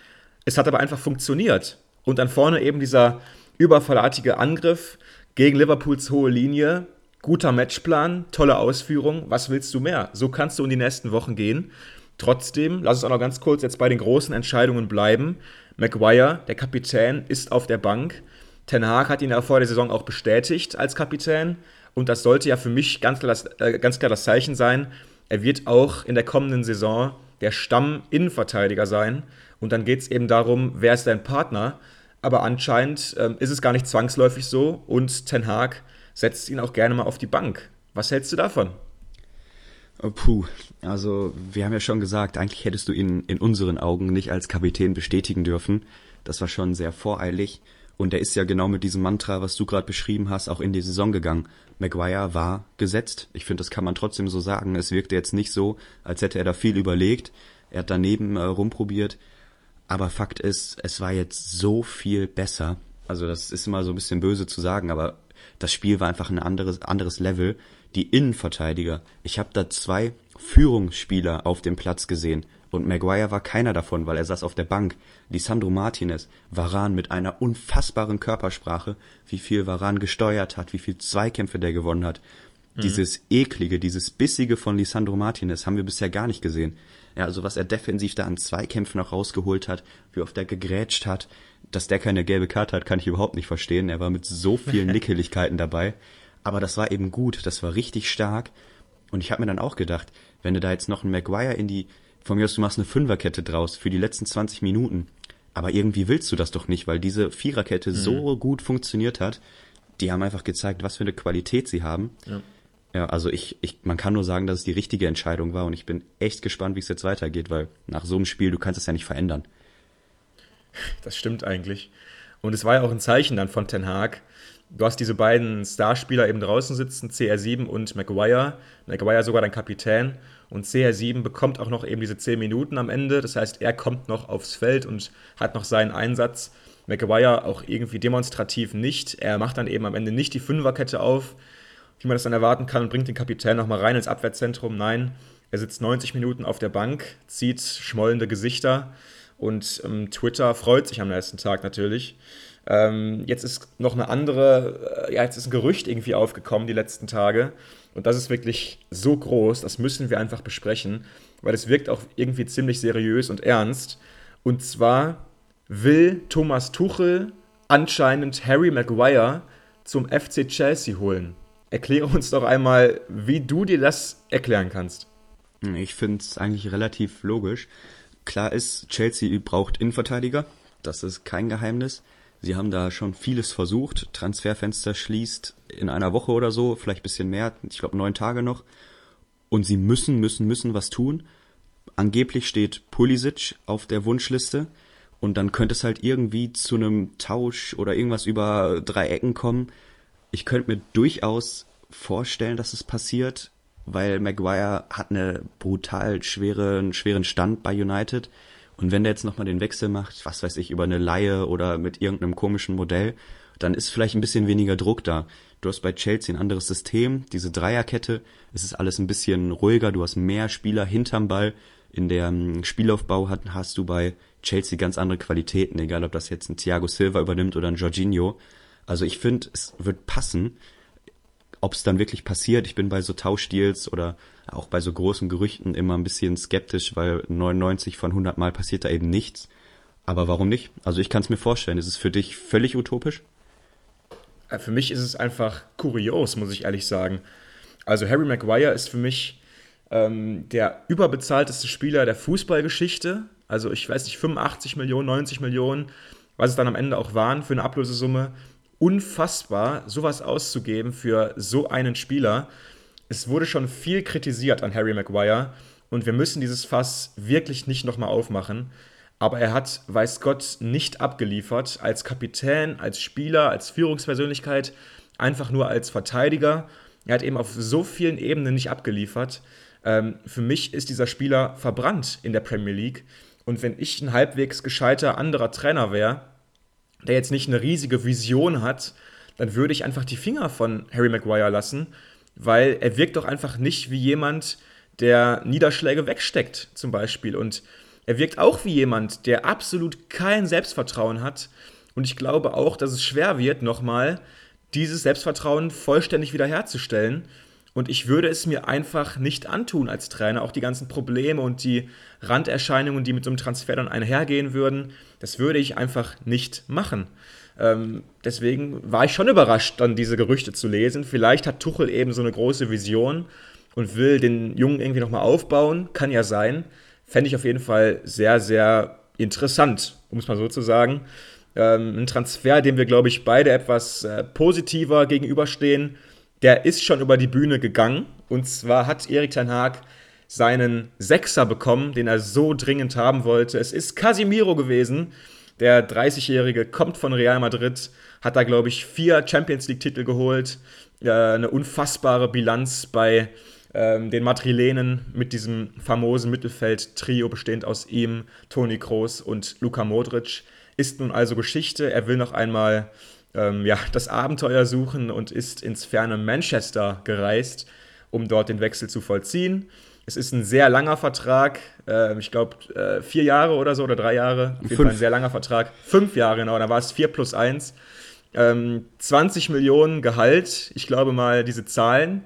Es hat aber einfach funktioniert. Und dann vorne eben dieser überfallartige Angriff gegen Liverpools hohe Linie. Guter Matchplan, tolle Ausführung. Was willst du mehr? So kannst du in die nächsten Wochen gehen. Trotzdem, lass uns auch noch ganz kurz jetzt bei den großen Entscheidungen bleiben. Maguire, der Kapitän, ist auf der Bank. Ten Hag hat ihn ja vor der Saison auch bestätigt als Kapitän. Und das sollte ja für mich ganz klar das, äh, ganz klar das Zeichen sein. Er wird auch in der kommenden Saison der Stamm-Innenverteidiger sein. Und dann geht es eben darum, wer ist dein Partner. Aber anscheinend ähm, ist es gar nicht zwangsläufig so und Ten Hag setzt ihn auch gerne mal auf die Bank. Was hältst du davon? Oh, puh, also wir haben ja schon gesagt, eigentlich hättest du ihn in unseren Augen nicht als Kapitän bestätigen dürfen. Das war schon sehr voreilig. Und er ist ja genau mit diesem Mantra, was du gerade beschrieben hast, auch in die Saison gegangen. Maguire war gesetzt. Ich finde, das kann man trotzdem so sagen. Es wirkte jetzt nicht so, als hätte er da viel überlegt. Er hat daneben äh, rumprobiert. Aber Fakt ist, es war jetzt so viel besser. Also das ist immer so ein bisschen böse zu sagen, aber das Spiel war einfach ein anderes, anderes Level. Die Innenverteidiger. Ich habe da zwei Führungsspieler auf dem Platz gesehen. Und Maguire war keiner davon, weil er saß auf der Bank. Lisandro Martinez, Varan mit einer unfassbaren Körpersprache, wie viel Varan gesteuert hat, wie viel Zweikämpfe der gewonnen hat. Mhm. Dieses eklige, dieses bissige von Lisandro Martinez haben wir bisher gar nicht gesehen. Ja, also was er defensiv da an Zweikämpfen noch rausgeholt hat, wie oft er gegrätscht hat, dass der keine gelbe Karte hat, kann ich überhaupt nicht verstehen. Er war mit so vielen Nickeligkeiten dabei. Aber das war eben gut, das war richtig stark. Und ich habe mir dann auch gedacht, wenn du da jetzt noch einen Maguire in die von mir aus, du machst eine Fünferkette draus für die letzten 20 Minuten. Aber irgendwie willst du das doch nicht, weil diese Viererkette mhm. so gut funktioniert hat. Die haben einfach gezeigt, was für eine Qualität sie haben. Ja. Ja, also ich, ich, man kann nur sagen, dass es die richtige Entscheidung war und ich bin echt gespannt, wie es jetzt weitergeht, weil nach so einem Spiel, du kannst es ja nicht verändern. Das stimmt eigentlich. Und es war ja auch ein Zeichen dann von Ten Hag. Du hast diese beiden Starspieler eben draußen sitzen, CR7 und Maguire. Maguire sogar dein Kapitän. Und CR7 bekommt auch noch eben diese 10 Minuten am Ende. Das heißt, er kommt noch aufs Feld und hat noch seinen Einsatz. Maguire auch irgendwie demonstrativ nicht. Er macht dann eben am Ende nicht die Fünferkette auf, wie man das dann erwarten kann, und bringt den Kapitän nochmal rein ins Abwehrzentrum. Nein, er sitzt 90 Minuten auf der Bank, zieht schmollende Gesichter und ähm, Twitter freut sich am nächsten Tag natürlich. Ähm, jetzt ist noch eine andere, äh, ja, jetzt ist ein Gerücht irgendwie aufgekommen die letzten Tage. Und das ist wirklich so groß, das müssen wir einfach besprechen, weil es wirkt auch irgendwie ziemlich seriös und ernst. Und zwar will Thomas Tuchel anscheinend Harry Maguire zum FC Chelsea holen. Erkläre uns doch einmal, wie du dir das erklären kannst. Ich finde es eigentlich relativ logisch. Klar ist, Chelsea braucht Innenverteidiger. Das ist kein Geheimnis. Sie haben da schon vieles versucht. Transferfenster schließt in einer Woche oder so, vielleicht bisschen mehr, ich glaube neun Tage noch. Und sie müssen, müssen, müssen was tun. Angeblich steht Pulisic auf der Wunschliste. Und dann könnte es halt irgendwie zu einem Tausch oder irgendwas über drei Ecken kommen ich könnte mir durchaus vorstellen, dass es passiert, weil Maguire hat eine brutal schweren, schweren Stand bei United. Und wenn der jetzt nochmal den Wechsel macht, was weiß ich, über eine Laie oder mit irgendeinem komischen Modell, dann ist vielleicht ein bisschen weniger Druck da. Du hast bei Chelsea ein anderes System, diese Dreierkette, es ist alles ein bisschen ruhiger, du hast mehr Spieler hinterm Ball. In der ähm, Spielaufbau hast du bei Chelsea ganz andere Qualitäten, egal ob das jetzt ein Thiago Silva übernimmt oder ein Jorginho. Also ich finde, es wird passen. Ob es dann wirklich passiert, ich bin bei so Tauschdeals oder auch bei so großen Gerüchten immer ein bisschen skeptisch, weil 99 von 100 Mal passiert da eben nichts. Aber warum nicht? Also ich kann es mir vorstellen. Ist es für dich völlig utopisch? Äh, für mich ist es einfach kurios, muss ich ehrlich sagen. Also Harry Maguire ist für mich ähm, der überbezahlteste Spieler der Fußballgeschichte. Also ich weiß nicht, 85 Millionen, 90 Millionen, was es dann am Ende auch waren für eine Ablösesumme unfassbar, sowas auszugeben für so einen Spieler. Es wurde schon viel kritisiert an Harry Maguire und wir müssen dieses Fass wirklich nicht nochmal aufmachen. Aber er hat, weiß Gott, nicht abgeliefert als Kapitän, als Spieler, als Führungspersönlichkeit, einfach nur als Verteidiger. Er hat eben auf so vielen Ebenen nicht abgeliefert. Ähm, für mich ist dieser Spieler verbrannt in der Premier League. Und wenn ich ein halbwegs gescheiter anderer Trainer wäre, der jetzt nicht eine riesige Vision hat, dann würde ich einfach die Finger von Harry Maguire lassen, weil er wirkt doch einfach nicht wie jemand, der Niederschläge wegsteckt, zum Beispiel. Und er wirkt auch wie jemand, der absolut kein Selbstvertrauen hat. Und ich glaube auch, dass es schwer wird, nochmal dieses Selbstvertrauen vollständig wiederherzustellen. Und ich würde es mir einfach nicht antun als Trainer. Auch die ganzen Probleme und die Randerscheinungen, die mit so einem Transfer dann einhergehen würden, das würde ich einfach nicht machen. Ähm, deswegen war ich schon überrascht, dann diese Gerüchte zu lesen. Vielleicht hat Tuchel eben so eine große Vision und will den Jungen irgendwie nochmal aufbauen. Kann ja sein. Fände ich auf jeden Fall sehr, sehr interessant, um es mal so zu sagen. Ähm, ein Transfer, dem wir, glaube ich, beide etwas äh, positiver gegenüberstehen der ist schon über die Bühne gegangen. Und zwar hat Erik Ten Haag seinen Sechser bekommen, den er so dringend haben wollte. Es ist Casimiro gewesen. Der 30-Jährige kommt von Real Madrid, hat da, glaube ich, vier Champions League-Titel geholt. Äh, eine unfassbare Bilanz bei ähm, den Madrilenen mit diesem famosen Mittelfeld-Trio bestehend aus ihm, Toni Kroos und Luka Modric. Ist nun also Geschichte. Er will noch einmal ähm, ja, das Abenteuer suchen und ist ins ferne Manchester gereist, um dort den Wechsel zu vollziehen. Es ist ein sehr langer Vertrag, äh, ich glaube äh, vier Jahre oder so oder drei Jahre. Auf jeden Fall ein sehr langer Vertrag. Fünf Jahre, genau, da war es vier plus eins. Ähm, 20 Millionen Gehalt, ich glaube mal, diese Zahlen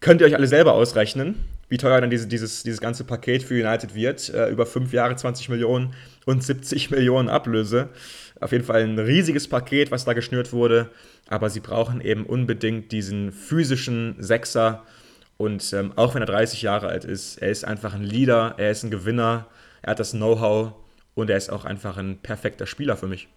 könnt ihr euch alle selber ausrechnen, wie teuer dann diese, dieses, dieses ganze Paket für United wird. Äh, über fünf Jahre 20 Millionen und 70 Millionen Ablöse. Auf jeden Fall ein riesiges Paket, was da geschnürt wurde. Aber sie brauchen eben unbedingt diesen physischen Sechser. Und ähm, auch wenn er 30 Jahre alt ist, er ist einfach ein Leader, er ist ein Gewinner, er hat das Know-how und er ist auch einfach ein perfekter Spieler für mich.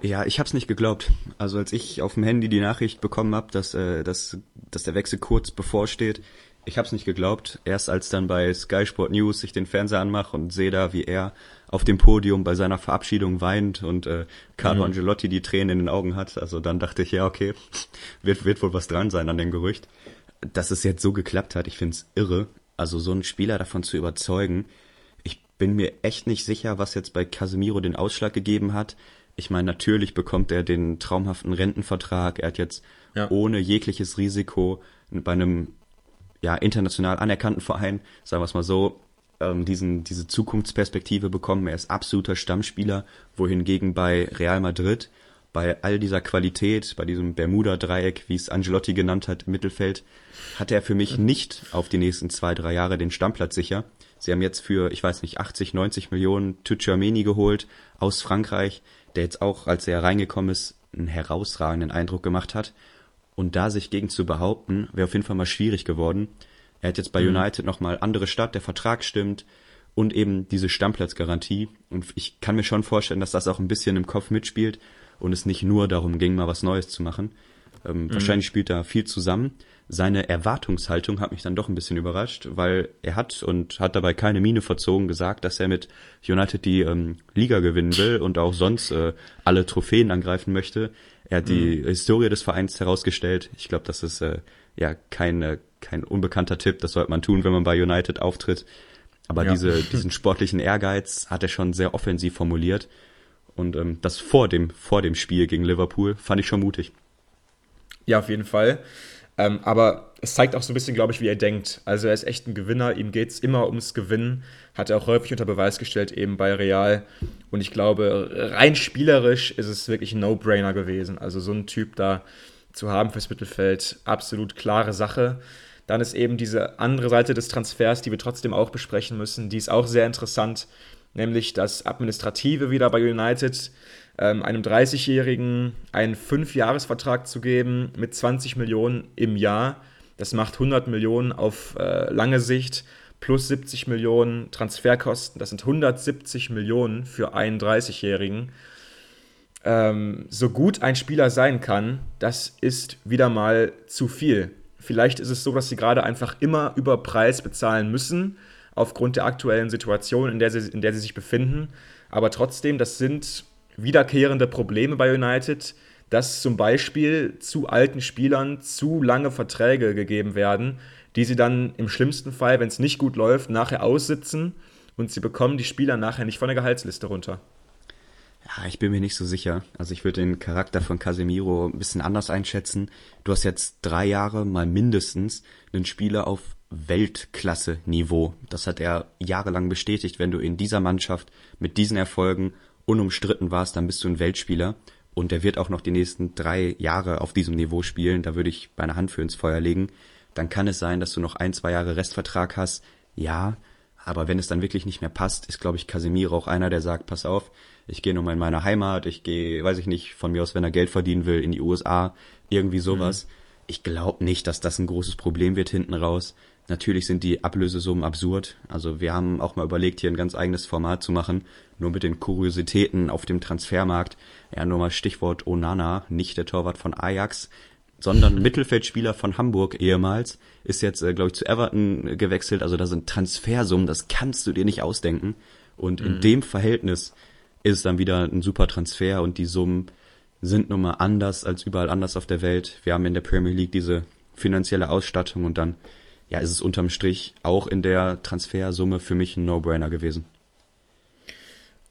Ja, ich hab's nicht geglaubt. Also als ich auf dem Handy die Nachricht bekommen habe, dass, äh, dass, dass der Wechsel kurz bevorsteht, ich hab's nicht geglaubt. Erst als dann bei Sky Sport News ich den Fernseher anmache und sehe da, wie er auf dem Podium bei seiner Verabschiedung weint und äh, Carlo mhm. Angelotti die Tränen in den Augen hat. Also dann dachte ich, ja, okay, wird, wird wohl was dran sein an dem Gerücht. Dass es jetzt so geklappt hat, ich find's irre. Also so einen Spieler davon zu überzeugen. Ich bin mir echt nicht sicher, was jetzt bei Casemiro den Ausschlag gegeben hat ich meine, natürlich bekommt er den traumhaften Rentenvertrag. Er hat jetzt ja. ohne jegliches Risiko bei einem ja, international anerkannten Verein, sagen wir es mal so, ähm, diesen, diese Zukunftsperspektive bekommen. Er ist absoluter Stammspieler, wohingegen bei Real Madrid, bei all dieser Qualität, bei diesem Bermuda-Dreieck, wie es Angelotti genannt hat, im Mittelfeld, hat er für mich nicht auf die nächsten zwei, drei Jahre den Stammplatz sicher. Sie haben jetzt für, ich weiß nicht, 80, 90 Millionen Tchouameni geholt aus Frankreich der jetzt auch, als er reingekommen ist, einen herausragenden Eindruck gemacht hat. Und da sich gegen zu behaupten, wäre auf jeden Fall mal schwierig geworden. Er hat jetzt bei mhm. United nochmal andere Stadt, der Vertrag stimmt und eben diese Stammplatzgarantie. Und ich kann mir schon vorstellen, dass das auch ein bisschen im Kopf mitspielt und es nicht nur darum ging, mal was Neues zu machen. Ähm, mhm. Wahrscheinlich spielt da viel zusammen seine Erwartungshaltung hat mich dann doch ein bisschen überrascht, weil er hat und hat dabei keine Miene verzogen gesagt, dass er mit United die ähm, Liga gewinnen will und auch sonst äh, alle Trophäen angreifen möchte. Er hat die mhm. Historie des Vereins herausgestellt. Ich glaube, das ist äh, ja kein, äh, kein unbekannter Tipp. Das sollte man tun, wenn man bei United auftritt. Aber ja. diese, diesen sportlichen Ehrgeiz hat er schon sehr offensiv formuliert. Und ähm, das vor dem, vor dem Spiel gegen Liverpool fand ich schon mutig. Ja, auf jeden Fall. Ähm, aber es zeigt auch so ein bisschen, glaube ich, wie er denkt. Also er ist echt ein Gewinner, ihm geht es immer ums Gewinnen. Hat er auch häufig unter Beweis gestellt, eben bei Real. Und ich glaube, rein spielerisch ist es wirklich ein No-Brainer gewesen. Also so einen Typ da zu haben fürs Mittelfeld, absolut klare Sache. Dann ist eben diese andere Seite des Transfers, die wir trotzdem auch besprechen müssen. Die ist auch sehr interessant, nämlich das Administrative wieder bei United ähm, einem 30-Jährigen einen 5-Jahres-Vertrag zu geben mit 20 Millionen im Jahr. Das macht 100 Millionen auf äh, lange Sicht plus 70 Millionen Transferkosten. Das sind 170 Millionen für einen 30-Jährigen. Ähm, so gut ein Spieler sein kann, das ist wieder mal zu viel. Vielleicht ist es so, dass sie gerade einfach immer über Preis bezahlen müssen, aufgrund der aktuellen Situation, in der sie, in der sie sich befinden. Aber trotzdem, das sind wiederkehrende Probleme bei United, dass zum Beispiel zu alten Spielern zu lange Verträge gegeben werden, die sie dann im schlimmsten Fall, wenn es nicht gut läuft, nachher aussitzen und sie bekommen die Spieler nachher nicht von der Gehaltsliste runter. Ja, ich bin mir nicht so sicher. Also ich würde den Charakter von Casemiro ein bisschen anders einschätzen. Du hast jetzt drei Jahre mal mindestens einen Spieler auf Weltklasse-Niveau. Das hat er jahrelang bestätigt. Wenn du in dieser Mannschaft mit diesen Erfolgen unumstritten warst, dann bist du ein Weltspieler. Und der wird auch noch die nächsten drei Jahre auf diesem Niveau spielen. Da würde ich meine Hand für ins Feuer legen. Dann kann es sein, dass du noch ein, zwei Jahre Restvertrag hast. Ja, aber wenn es dann wirklich nicht mehr passt, ist, glaube ich, Casemiro auch einer, der sagt, pass auf, ich gehe nochmal in meine Heimat, ich gehe, weiß ich nicht, von mir aus, wenn er Geld verdienen will, in die USA, irgendwie sowas. Mhm. Ich glaube nicht, dass das ein großes Problem wird hinten raus. Natürlich sind die Ablösesummen absurd. Also wir haben auch mal überlegt, hier ein ganz eigenes Format zu machen, nur mit den Kuriositäten auf dem Transfermarkt. Ja, nur mal Stichwort Onana, nicht der Torwart von Ajax, sondern Mittelfeldspieler von Hamburg ehemals, ist jetzt, äh, glaube ich, zu Everton gewechselt. Also da sind Transfersummen, das kannst du dir nicht ausdenken. Und in mhm. dem Verhältnis ist es dann wieder ein super Transfer und die Summen sind nun mal anders als überall anders auf der Welt. Wir haben in der Premier League diese finanzielle Ausstattung und dann ja, ist es unterm Strich auch in der Transfersumme für mich ein No-Brainer gewesen.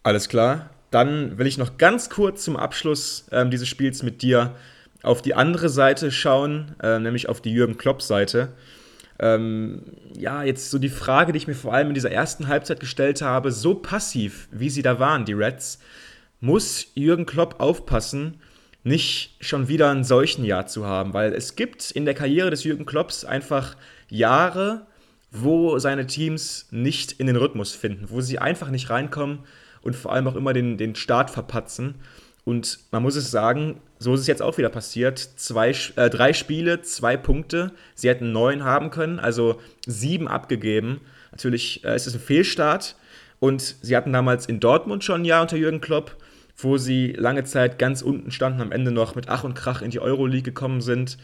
Alles klar. Dann will ich noch ganz kurz zum Abschluss ähm, dieses Spiels mit dir auf die andere Seite schauen, äh, nämlich auf die Jürgen Klopp-Seite. Ähm, ja, jetzt so die Frage, die ich mir vor allem in dieser ersten Halbzeit gestellt habe, so passiv, wie sie da waren, die Reds, muss Jürgen Klopp aufpassen, nicht schon wieder ein solchen Jahr zu haben, weil es gibt in der Karriere des Jürgen Klopps einfach Jahre, wo seine Teams nicht in den Rhythmus finden, wo sie einfach nicht reinkommen und vor allem auch immer den, den Start verpatzen. Und man muss es sagen, so ist es jetzt auch wieder passiert. Zwei, äh, drei Spiele, zwei Punkte. Sie hätten neun haben können, also sieben abgegeben. Natürlich äh, ist es ein Fehlstart. Und sie hatten damals in Dortmund schon ein Jahr unter Jürgen Klopp, wo sie lange Zeit ganz unten standen, am Ende noch mit Ach und Krach in die Euroleague gekommen sind.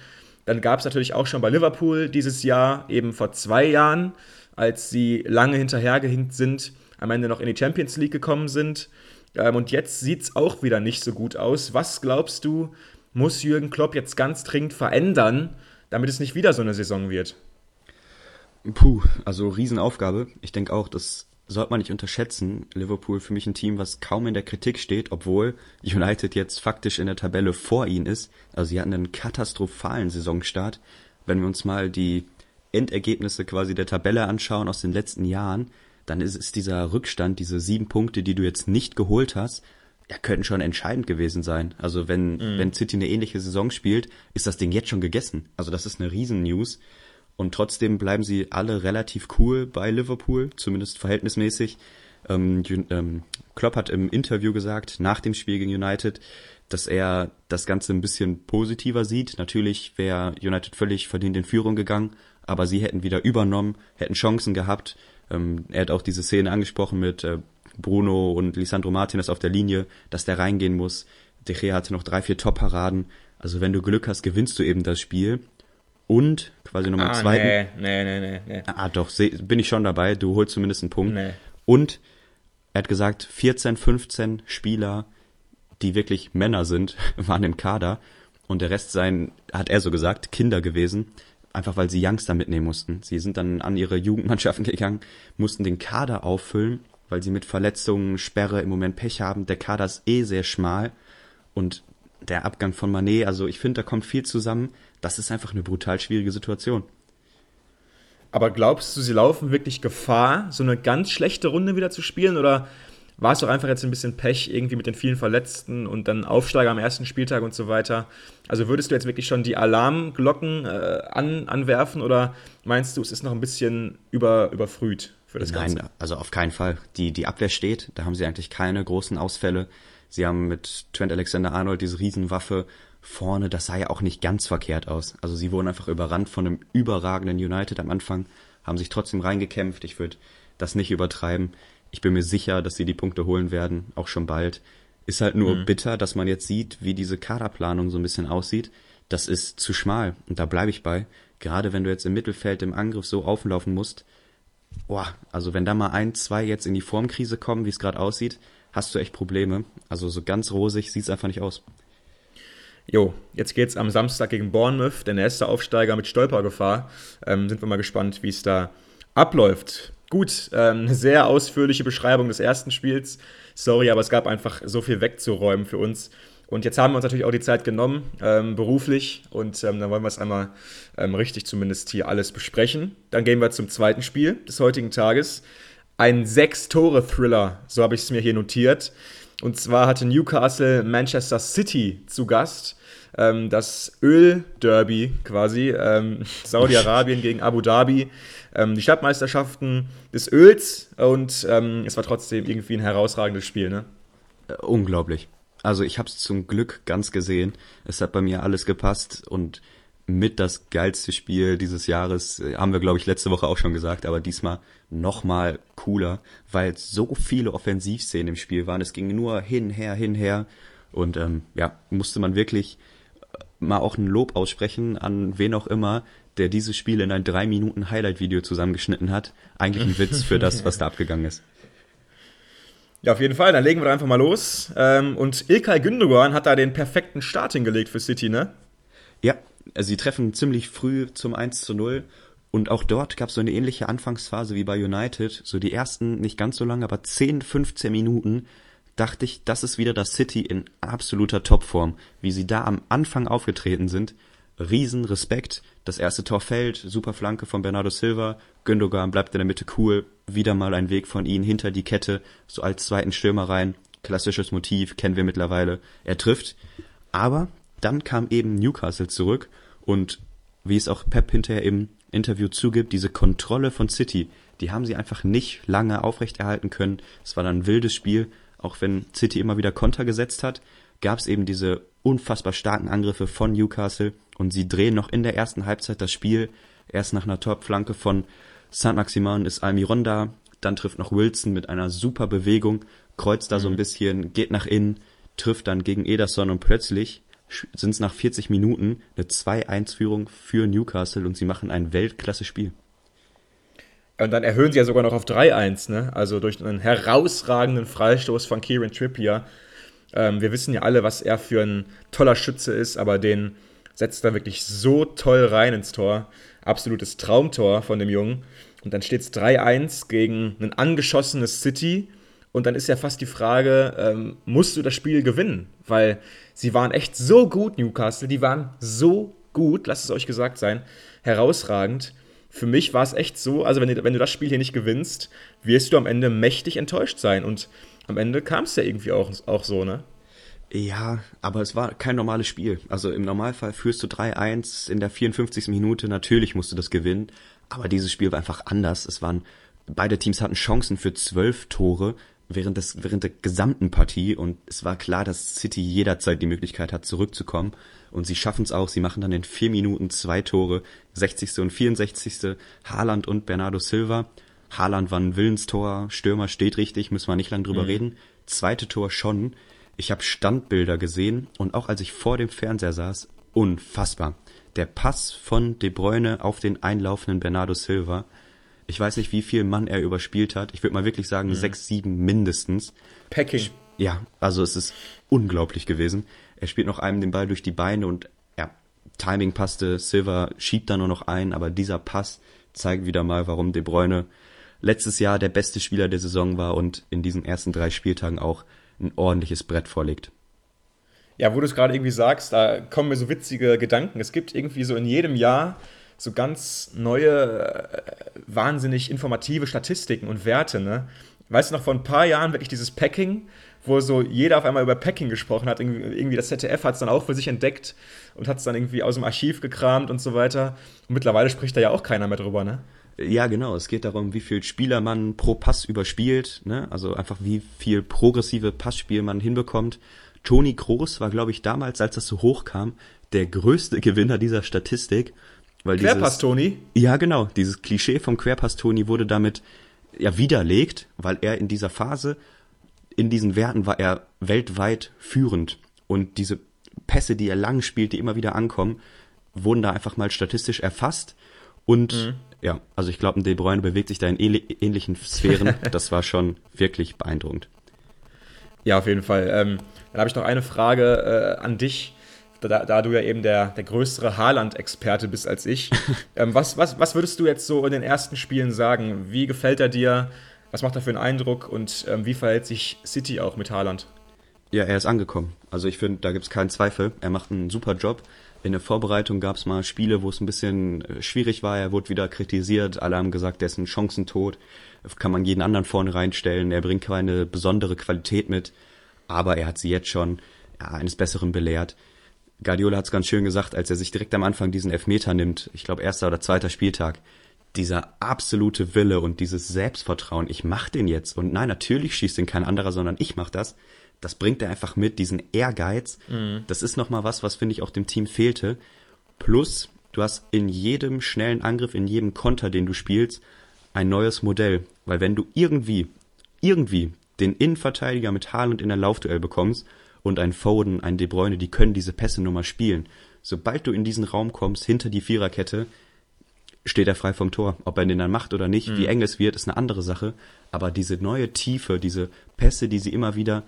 Dann gab es natürlich auch schon bei Liverpool dieses Jahr, eben vor zwei Jahren, als sie lange hinterhergehinkt sind, am Ende noch in die Champions League gekommen sind. Ähm, und jetzt sieht es auch wieder nicht so gut aus. Was glaubst du, muss Jürgen Klopp jetzt ganz dringend verändern, damit es nicht wieder so eine Saison wird? Puh, also Riesenaufgabe. Ich denke auch, das sollte man nicht unterschätzen. Liverpool für mich ein Team, was kaum in der Kritik steht, obwohl United jetzt faktisch in der Tabelle vor ihnen ist. Also sie hatten einen katastrophalen Saisonstart. Wenn wir uns mal die Endergebnisse quasi der Tabelle anschauen aus den letzten Jahren, dann ist es dieser Rückstand, diese sieben Punkte, die du jetzt nicht geholt hast, ja, könnten schon entscheidend gewesen sein. Also wenn, mhm. wenn City eine ähnliche Saison spielt, ist das Ding jetzt schon gegessen. Also das ist eine Riesen-News. Und trotzdem bleiben sie alle relativ cool bei Liverpool, zumindest verhältnismäßig. Ähm, ähm, Klopp hat im Interview gesagt, nach dem Spiel gegen United, dass er das Ganze ein bisschen positiver sieht. Natürlich wäre United völlig verdient in Führung gegangen, aber sie hätten wieder übernommen, hätten Chancen gehabt. Ähm, er hat auch diese Szene angesprochen mit äh, Bruno und Lisandro Martinez auf der Linie, dass der reingehen muss. De Gea hatte noch drei, vier Top-Paraden. Also wenn du Glück hast, gewinnst du eben das Spiel. Und quasi nochmal ah, zweiten. Nee, nee, nee, nee. Ah, doch, seh, bin ich schon dabei. Du holst zumindest einen Punkt. Nee. Und er hat gesagt, 14, 15 Spieler, die wirklich Männer sind, waren im Kader. Und der Rest seien, hat er so gesagt, Kinder gewesen einfach weil sie Youngster mitnehmen mussten. Sie sind dann an ihre Jugendmannschaften gegangen, mussten den Kader auffüllen, weil sie mit Verletzungen, Sperre im Moment Pech haben. Der Kader ist eh sehr schmal und der Abgang von Manet, also ich finde, da kommt viel zusammen. Das ist einfach eine brutal schwierige Situation. Aber glaubst du, sie laufen wirklich Gefahr, so eine ganz schlechte Runde wieder zu spielen? Oder war es doch einfach jetzt ein bisschen Pech irgendwie mit den vielen Verletzten und dann Aufsteiger am ersten Spieltag und so weiter. Also würdest du jetzt wirklich schon die Alarmglocken äh, an, anwerfen oder meinst du, es ist noch ein bisschen über, überfrüht für das Nein, Ganze? also auf keinen Fall. Die, die Abwehr steht, da haben sie eigentlich keine großen Ausfälle. Sie haben mit Trent Alexander-Arnold diese Riesenwaffe vorne, das sah ja auch nicht ganz verkehrt aus. Also sie wurden einfach überrannt von einem überragenden United am Anfang, haben sich trotzdem reingekämpft. Ich würde das nicht übertreiben. Ich bin mir sicher, dass sie die Punkte holen werden, auch schon bald. Ist halt nur mhm. bitter, dass man jetzt sieht, wie diese Kaderplanung so ein bisschen aussieht. Das ist zu schmal und da bleibe ich bei. Gerade wenn du jetzt im Mittelfeld im Angriff so auflaufen musst, boah, also wenn da mal ein, zwei jetzt in die Formkrise kommen, wie es gerade aussieht, hast du echt Probleme. Also so ganz rosig sieht es einfach nicht aus. Jo, jetzt geht's am Samstag gegen Bournemouth, der nächste Aufsteiger mit Stolpergefahr. Ähm, sind wir mal gespannt, wie es da abläuft. Gut, ähm, sehr ausführliche Beschreibung des ersten Spiels. Sorry, aber es gab einfach so viel wegzuräumen für uns. Und jetzt haben wir uns natürlich auch die Zeit genommen, ähm, beruflich. Und ähm, dann wollen wir es einmal ähm, richtig zumindest hier alles besprechen. Dann gehen wir zum zweiten Spiel des heutigen Tages. Ein Sechs-Tore-Thriller, so habe ich es mir hier notiert. Und zwar hatte Newcastle Manchester City zu Gast. Ähm, das Öl-Derby quasi. Ähm, Saudi-Arabien gegen Abu Dhabi ähm, die Stadtmeisterschaften des Öls und ähm, es war trotzdem irgendwie ein herausragendes Spiel, ne? Äh, unglaublich. Also ich habe es zum Glück ganz gesehen. Es hat bei mir alles gepasst und mit das geilste Spiel dieses Jahres, äh, haben wir glaube ich letzte Woche auch schon gesagt, aber diesmal nochmal cooler, weil so viele Offensivszenen im Spiel waren. Es ging nur hin, her, hin, her und ähm, ja, musste man wirklich äh, mal auch ein Lob aussprechen an wen auch immer, der dieses Spiel in ein drei Minuten Highlight-Video zusammengeschnitten hat. Eigentlich ein Witz für das, was da abgegangen ist. Ja, auf jeden Fall. Dann legen wir einfach mal los. Ähm, und Ilkay Gündogan hat da den perfekten Start hingelegt für City, ne? Ja, also sie treffen ziemlich früh zum 1 zu 0. Und auch dort gab es so eine ähnliche Anfangsphase wie bei United. So die ersten, nicht ganz so lange, aber 10, 15 Minuten dachte ich, das ist wieder das City in absoluter Topform. Wie sie da am Anfang aufgetreten sind. Riesen Respekt. Das erste Tor fällt, super Flanke von Bernardo Silva. Gündogan bleibt in der Mitte cool. Wieder mal ein Weg von ihm hinter die Kette, so als zweiten Stürmer rein. Klassisches Motiv, kennen wir mittlerweile. Er trifft. Aber dann kam eben Newcastle zurück und wie es auch Pep hinterher im Interview zugibt, diese Kontrolle von City, die haben sie einfach nicht lange aufrechterhalten können. Es war dann ein wildes Spiel. auch wenn City immer wieder Konter gesetzt hat, gab es eben diese unfassbar starken Angriffe von Newcastle und sie drehen noch in der ersten Halbzeit das Spiel. Erst nach einer Top-Flanke von Saint-Maximin ist Almiron da, dann trifft noch Wilson mit einer super Bewegung, kreuzt da mhm. so ein mhm. bisschen, geht nach innen, trifft dann gegen Ederson und plötzlich sind es nach 40 Minuten eine 2-1-Führung für Newcastle und sie machen ein Weltklasse-Spiel. Und dann erhöhen sie ja sogar noch auf 3-1, ne? Also durch einen herausragenden Freistoß von Kieran Trippier. Ähm, wir wissen ja alle, was er für ein toller Schütze ist, aber den setzt er wirklich so toll rein ins Tor. Absolutes Traumtor von dem Jungen. Und dann steht es 3-1 gegen ein angeschossenes City. Und dann ist ja fast die Frage, ähm, musst du das Spiel gewinnen? Weil sie waren echt so gut, Newcastle. Die waren so gut, lasst es euch gesagt sein, herausragend. Für mich war es echt so, also wenn du, wenn du das Spiel hier nicht gewinnst, wirst du am Ende mächtig enttäuscht sein. Und am Ende kam es ja irgendwie auch, auch so, ne? Ja, aber es war kein normales Spiel. Also im Normalfall führst du 3-1 in der 54. Minute. Natürlich musst du das gewinnen. Aber dieses Spiel war einfach anders. Es waren, beide Teams hatten Chancen für zwölf Tore während, des, während der gesamten Partie und es war klar, dass City jederzeit die Möglichkeit hat, zurückzukommen. Und sie schaffen es auch. Sie machen dann in vier Minuten zwei Tore, 60. und 64. Haaland und Bernardo Silva. Haaland war ein Willenstor, Stürmer steht richtig, müssen wir nicht lang drüber mhm. reden. Zweite Tor schon. Ich habe Standbilder gesehen und auch als ich vor dem Fernseher saß, unfassbar. Der Pass von De Bruyne auf den einlaufenden Bernardo Silva ich weiß nicht, wie viel Mann er überspielt hat. Ich würde mal wirklich sagen, mhm. sechs, sieben mindestens. Packing. Ja, also es ist unglaublich gewesen. Er spielt noch einem den Ball durch die Beine und ja, Timing passte. Silver schiebt da nur noch ein, aber dieser Pass zeigt wieder mal, warum De Bruyne letztes Jahr der beste Spieler der Saison war und in diesen ersten drei Spieltagen auch ein ordentliches Brett vorlegt. Ja, wo du es gerade irgendwie sagst, da kommen mir so witzige Gedanken. Es gibt irgendwie so in jedem Jahr so ganz neue, äh, wahnsinnig informative Statistiken und Werte. Ne? Weißt du noch, vor ein paar Jahren wirklich dieses Packing, wo so jeder auf einmal über Packing gesprochen hat. Irgendwie das ZDF hat es dann auch für sich entdeckt und hat es dann irgendwie aus dem Archiv gekramt und so weiter. Und mittlerweile spricht da ja auch keiner mehr drüber, ne? Ja, genau. Es geht darum, wie viel Spieler man pro Pass überspielt, ne? Also einfach wie viel progressive Passspiel man hinbekommt. Toni Kroos war, glaube ich, damals, als das so hochkam, der größte Gewinner dieser Statistik weil Querpass-Toni? Ja, genau. Dieses Klischee vom Querpass-Toni wurde damit ja widerlegt, weil er in dieser Phase, in diesen Werten war er weltweit führend. Und diese Pässe, die er lang spielt, die immer wieder ankommen, wurden da einfach mal statistisch erfasst. Und mhm. ja, also ich glaube, ein De Bruyne bewegt sich da in ähnlichen Sphären. das war schon wirklich beeindruckend. Ja, auf jeden Fall. Ähm, dann habe ich noch eine Frage äh, an dich da, da du ja eben der, der größere Haaland-Experte bist als ich. ähm, was, was, was würdest du jetzt so in den ersten Spielen sagen? Wie gefällt er dir? Was macht er für einen Eindruck? Und ähm, wie verhält sich City auch mit Haaland? Ja, er ist angekommen. Also ich finde, da gibt es keinen Zweifel. Er macht einen super Job. In der Vorbereitung gab es mal Spiele, wo es ein bisschen äh, schwierig war. Er wurde wieder kritisiert. Alle haben gesagt, er ist ein Chancentod. Kann man jeden anderen vorne reinstellen. Er bringt keine besondere Qualität mit. Aber er hat sie jetzt schon ja, eines Besseren belehrt. Guardiola hat es ganz schön gesagt, als er sich direkt am Anfang diesen Elfmeter nimmt, ich glaube erster oder zweiter Spieltag, dieser absolute Wille und dieses Selbstvertrauen, ich mach den jetzt und nein, natürlich schießt den kein anderer, sondern ich mach das, das bringt er einfach mit, diesen Ehrgeiz. Mhm. Das ist nochmal was, was finde ich auch dem Team fehlte. Plus, du hast in jedem schnellen Angriff, in jedem Konter, den du spielst, ein neues Modell. Weil wenn du irgendwie, irgendwie den Innenverteidiger mit Haaland in der Laufduell bekommst und ein Foden, ein De Bruyne, die können diese Pässe nun mal spielen. Sobald du in diesen Raum kommst, hinter die Viererkette, steht er frei vom Tor. Ob er den dann macht oder nicht, mhm. wie eng es wird, ist eine andere Sache. Aber diese neue Tiefe, diese Pässe, die sie immer wieder,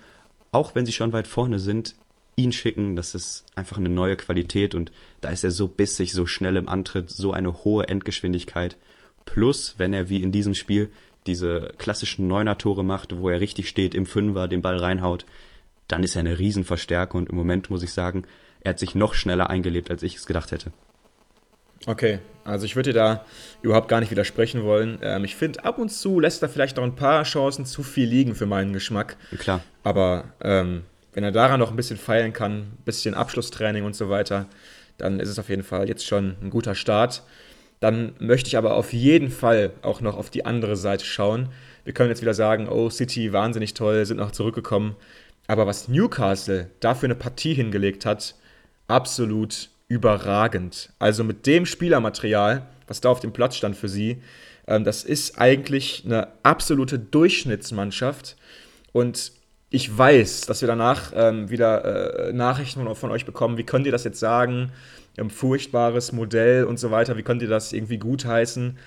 auch wenn sie schon weit vorne sind, ihn schicken, das ist einfach eine neue Qualität und da ist er so bissig, so schnell im Antritt, so eine hohe Endgeschwindigkeit. Plus, wenn er wie in diesem Spiel diese klassischen Neuner-Tore macht, wo er richtig steht, im Fünfer den Ball reinhaut, dann ist er eine Riesenverstärkung und im Moment muss ich sagen, er hat sich noch schneller eingelebt, als ich es gedacht hätte. Okay, also ich würde dir da überhaupt gar nicht widersprechen wollen. Ähm, ich finde, ab und zu lässt er vielleicht noch ein paar Chancen zu viel liegen für meinen Geschmack. Klar. Aber ähm, wenn er daran noch ein bisschen feilen kann, ein bisschen Abschlusstraining und so weiter, dann ist es auf jeden Fall jetzt schon ein guter Start. Dann möchte ich aber auf jeden Fall auch noch auf die andere Seite schauen. Wir können jetzt wieder sagen, oh, City, wahnsinnig toll, sind noch zurückgekommen. Aber was Newcastle dafür eine Partie hingelegt hat, absolut überragend. Also mit dem Spielermaterial, was da auf dem Platz stand für sie, ähm, das ist eigentlich eine absolute Durchschnittsmannschaft. Und ich weiß, dass wir danach ähm, wieder äh, Nachrichten von euch bekommen. Wie könnt ihr das jetzt sagen? Ein furchtbares Modell und so weiter. Wie könnt ihr das irgendwie gutheißen?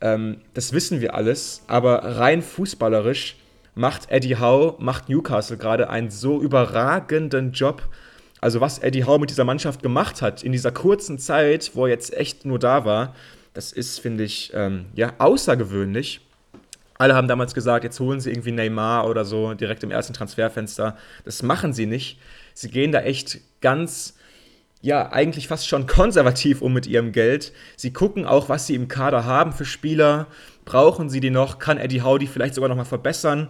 Ähm, das wissen wir alles. Aber rein fußballerisch macht Eddie Howe, macht Newcastle gerade einen so überragenden Job. Also was Eddie Howe mit dieser Mannschaft gemacht hat in dieser kurzen Zeit, wo er jetzt echt nur da war, das ist, finde ich, ähm, ja, außergewöhnlich. Alle haben damals gesagt, jetzt holen sie irgendwie Neymar oder so direkt im ersten Transferfenster. Das machen sie nicht. Sie gehen da echt ganz, ja, eigentlich fast schon konservativ um mit ihrem Geld. Sie gucken auch, was sie im Kader haben für Spieler. Brauchen sie die noch? Kann Eddie Howe die vielleicht sogar noch mal verbessern?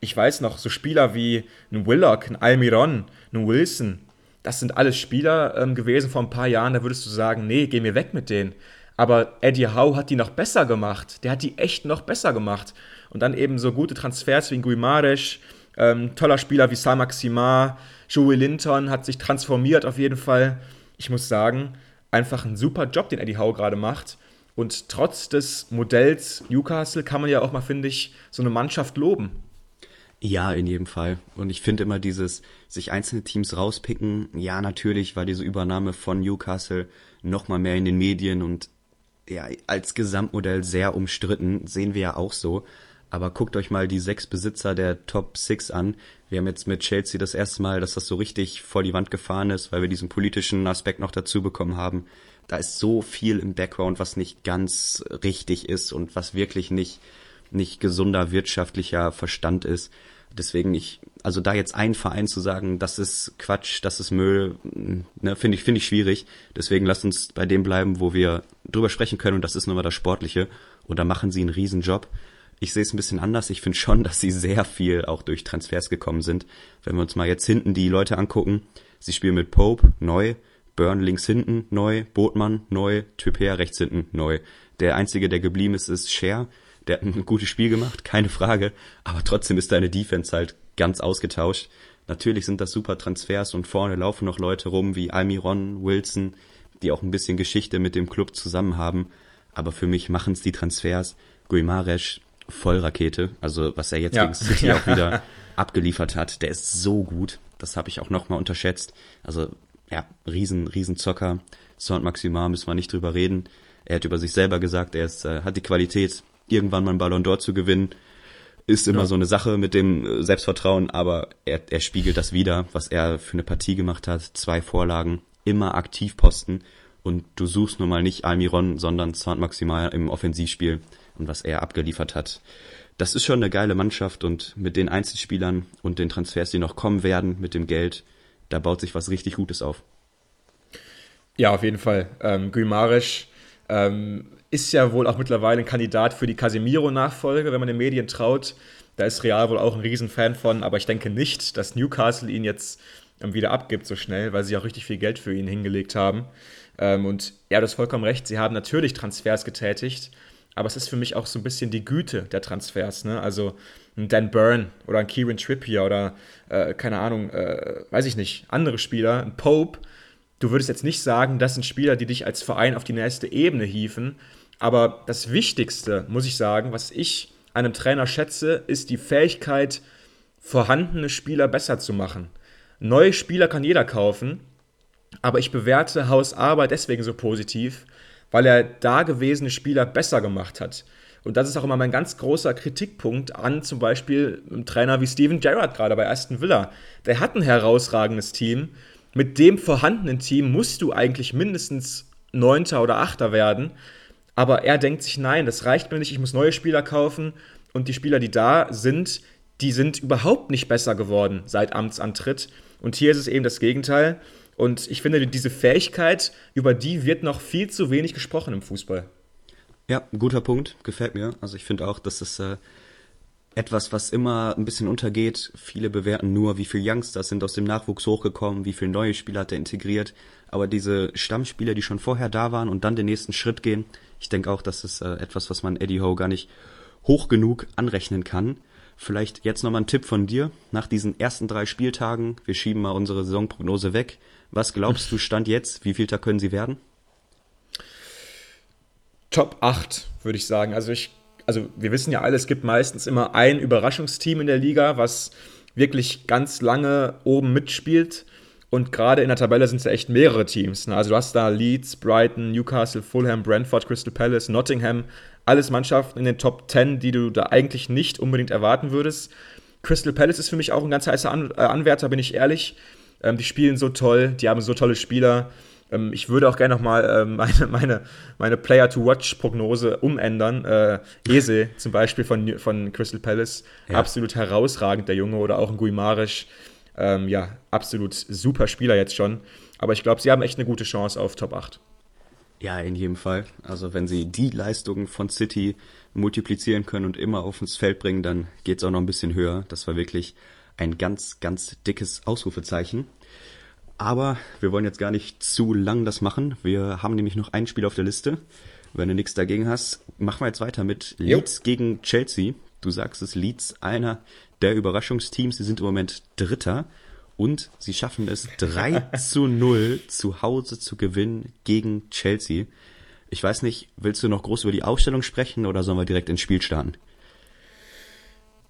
Ich weiß noch, so Spieler wie ein Willock, ein Almiron, ein Wilson, das sind alles Spieler ähm, gewesen vor ein paar Jahren, da würdest du sagen, nee, geh mir weg mit denen. Aber Eddie Howe hat die noch besser gemacht. Der hat die echt noch besser gemacht. Und dann eben so gute Transfers wie Guimares, ähm, toller Spieler wie Sam Maximar, Joey Linton hat sich transformiert auf jeden Fall. Ich muss sagen, einfach ein super Job, den Eddie Howe gerade macht. Und trotz des Modells Newcastle kann man ja auch mal, finde ich, so eine Mannschaft loben. Ja, in jedem Fall. Und ich finde immer dieses, sich einzelne Teams rauspicken, ja, natürlich war diese Übernahme von Newcastle nochmal mehr in den Medien und ja, als Gesamtmodell sehr umstritten, sehen wir ja auch so. Aber guckt euch mal die sechs Besitzer der Top Six an. Wir haben jetzt mit Chelsea das erste Mal, dass das so richtig vor die Wand gefahren ist, weil wir diesen politischen Aspekt noch dazu bekommen haben. Da ist so viel im Background, was nicht ganz richtig ist und was wirklich nicht, nicht gesunder wirtschaftlicher Verstand ist. Deswegen ich, also da jetzt ein Verein zu sagen, das ist Quatsch, das ist Müll, ne, finde ich, finde ich schwierig. Deswegen lasst uns bei dem bleiben, wo wir drüber sprechen können und das ist nun mal das Sportliche. Und da machen sie einen Riesenjob. Ich sehe es ein bisschen anders. Ich finde schon, dass sie sehr viel auch durch Transfers gekommen sind. Wenn wir uns mal jetzt hinten die Leute angucken, sie spielen mit Pope neu, Burn links hinten neu, Botmann neu, Typer rechts hinten neu. Der einzige, der geblieben ist, ist Cher der hat ein gutes Spiel gemacht, keine Frage, aber trotzdem ist deine Defense halt ganz ausgetauscht. Natürlich sind das super Transfers und vorne laufen noch Leute rum wie Almiron, Wilson, die auch ein bisschen Geschichte mit dem Club zusammen haben. Aber für mich machen es die Transfers. Guimares, Vollrakete. Also was er jetzt ja. gegen City ja. auch wieder abgeliefert hat, der ist so gut. Das habe ich auch nochmal unterschätzt. Also ja, riesen, riesen Zocker. Sound Maximar müssen wir nicht drüber reden. Er hat über sich selber gesagt, er ist, äh, hat die Qualität, irgendwann mal einen Ballon d'Or zu gewinnen, ist immer ja. so eine Sache mit dem äh, Selbstvertrauen, aber er, er spiegelt das wieder, was er für eine Partie gemacht hat. Zwei Vorlagen, immer aktiv posten und du suchst nun mal nicht Almiron, sondern Saint Maximal im Offensivspiel und was er abgeliefert hat. Das ist schon eine geile Mannschaft und mit den Einzelspielern und den Transfers, die noch kommen werden, mit dem Geld, da baut sich was richtig Gutes auf. Ja, auf jeden Fall. Ähm, Guimaraes ähm, ist ja wohl auch mittlerweile ein Kandidat für die Casemiro-Nachfolge, wenn man den Medien traut. Da ist Real wohl auch ein Riesenfan von, aber ich denke nicht, dass Newcastle ihn jetzt ähm, wieder abgibt so schnell, weil sie auch richtig viel Geld für ihn hingelegt haben. Ähm, und ja, du hast vollkommen recht, sie haben natürlich Transfers getätigt, aber es ist für mich auch so ein bisschen die Güte der Transfers. Ne? Also ein Dan Byrne oder ein Kieran Trippier oder äh, keine Ahnung, äh, weiß ich nicht, andere Spieler, ein Pope. Du würdest jetzt nicht sagen, das sind Spieler, die dich als Verein auf die nächste Ebene hieven, aber das Wichtigste, muss ich sagen, was ich einem Trainer schätze, ist die Fähigkeit, vorhandene Spieler besser zu machen. Neue Spieler kann jeder kaufen, aber ich bewerte Haus Arbeit deswegen so positiv, weil er da gewesene Spieler besser gemacht hat. Und das ist auch immer mein ganz großer Kritikpunkt an zum Beispiel einem Trainer wie Steven Gerrard gerade bei Aston Villa. Der hat ein herausragendes Team. Mit dem vorhandenen Team musst du eigentlich mindestens Neunter oder Achter werden. Aber er denkt sich, nein, das reicht mir nicht, ich muss neue Spieler kaufen. Und die Spieler, die da sind, die sind überhaupt nicht besser geworden seit Amtsantritt. Und hier ist es eben das Gegenteil. Und ich finde, diese Fähigkeit, über die wird noch viel zu wenig gesprochen im Fußball. Ja, guter Punkt, gefällt mir. Also ich finde auch, dass es äh, etwas, was immer ein bisschen untergeht. Viele bewerten nur, wie viele Youngsters sind aus dem Nachwuchs hochgekommen, wie viele neue Spieler hat er integriert. Aber diese Stammspieler, die schon vorher da waren und dann den nächsten Schritt gehen, ich denke auch, das ist äh, etwas, was man Eddie Howe gar nicht hoch genug anrechnen kann. Vielleicht jetzt nochmal ein Tipp von dir. Nach diesen ersten drei Spieltagen, wir schieben mal unsere Saisonprognose weg. Was glaubst du, Stand jetzt? Wie viel da können sie werden? Top 8, würde ich sagen. Also ich also wir wissen ja alle, es gibt meistens immer ein Überraschungsteam in der Liga, was wirklich ganz lange oben mitspielt. Und gerade in der Tabelle sind es ja echt mehrere Teams. Ne? Also du hast da Leeds, Brighton, Newcastle, Fulham, Brentford, Crystal Palace, Nottingham. Alles Mannschaften in den Top 10, die du da eigentlich nicht unbedingt erwarten würdest. Crystal Palace ist für mich auch ein ganz heißer An äh, Anwärter, bin ich ehrlich. Ähm, die spielen so toll, die haben so tolle Spieler. Ähm, ich würde auch gerne nochmal ähm, meine, meine, meine Player-to-Watch-Prognose umändern. Äh, Ese zum Beispiel von, von Crystal Palace, ja. absolut herausragend, der Junge, oder auch ein Guimarisch. Ähm, ja, absolut super Spieler jetzt schon. Aber ich glaube, sie haben echt eine gute Chance auf Top 8. Ja, in jedem Fall. Also wenn sie die Leistungen von City multiplizieren können und immer auf ins Feld bringen, dann geht es auch noch ein bisschen höher. Das war wirklich ein ganz, ganz dickes Ausrufezeichen. Aber wir wollen jetzt gar nicht zu lang das machen. Wir haben nämlich noch ein Spiel auf der Liste. Wenn du nichts dagegen hast, machen wir jetzt weiter mit Leeds jo. gegen Chelsea. Du sagst es, Leeds, einer der Überraschungsteams. Sie sind im Moment Dritter und sie schaffen es 3 zu 0 zu Hause zu gewinnen gegen Chelsea. Ich weiß nicht, willst du noch groß über die Aufstellung sprechen oder sollen wir direkt ins Spiel starten?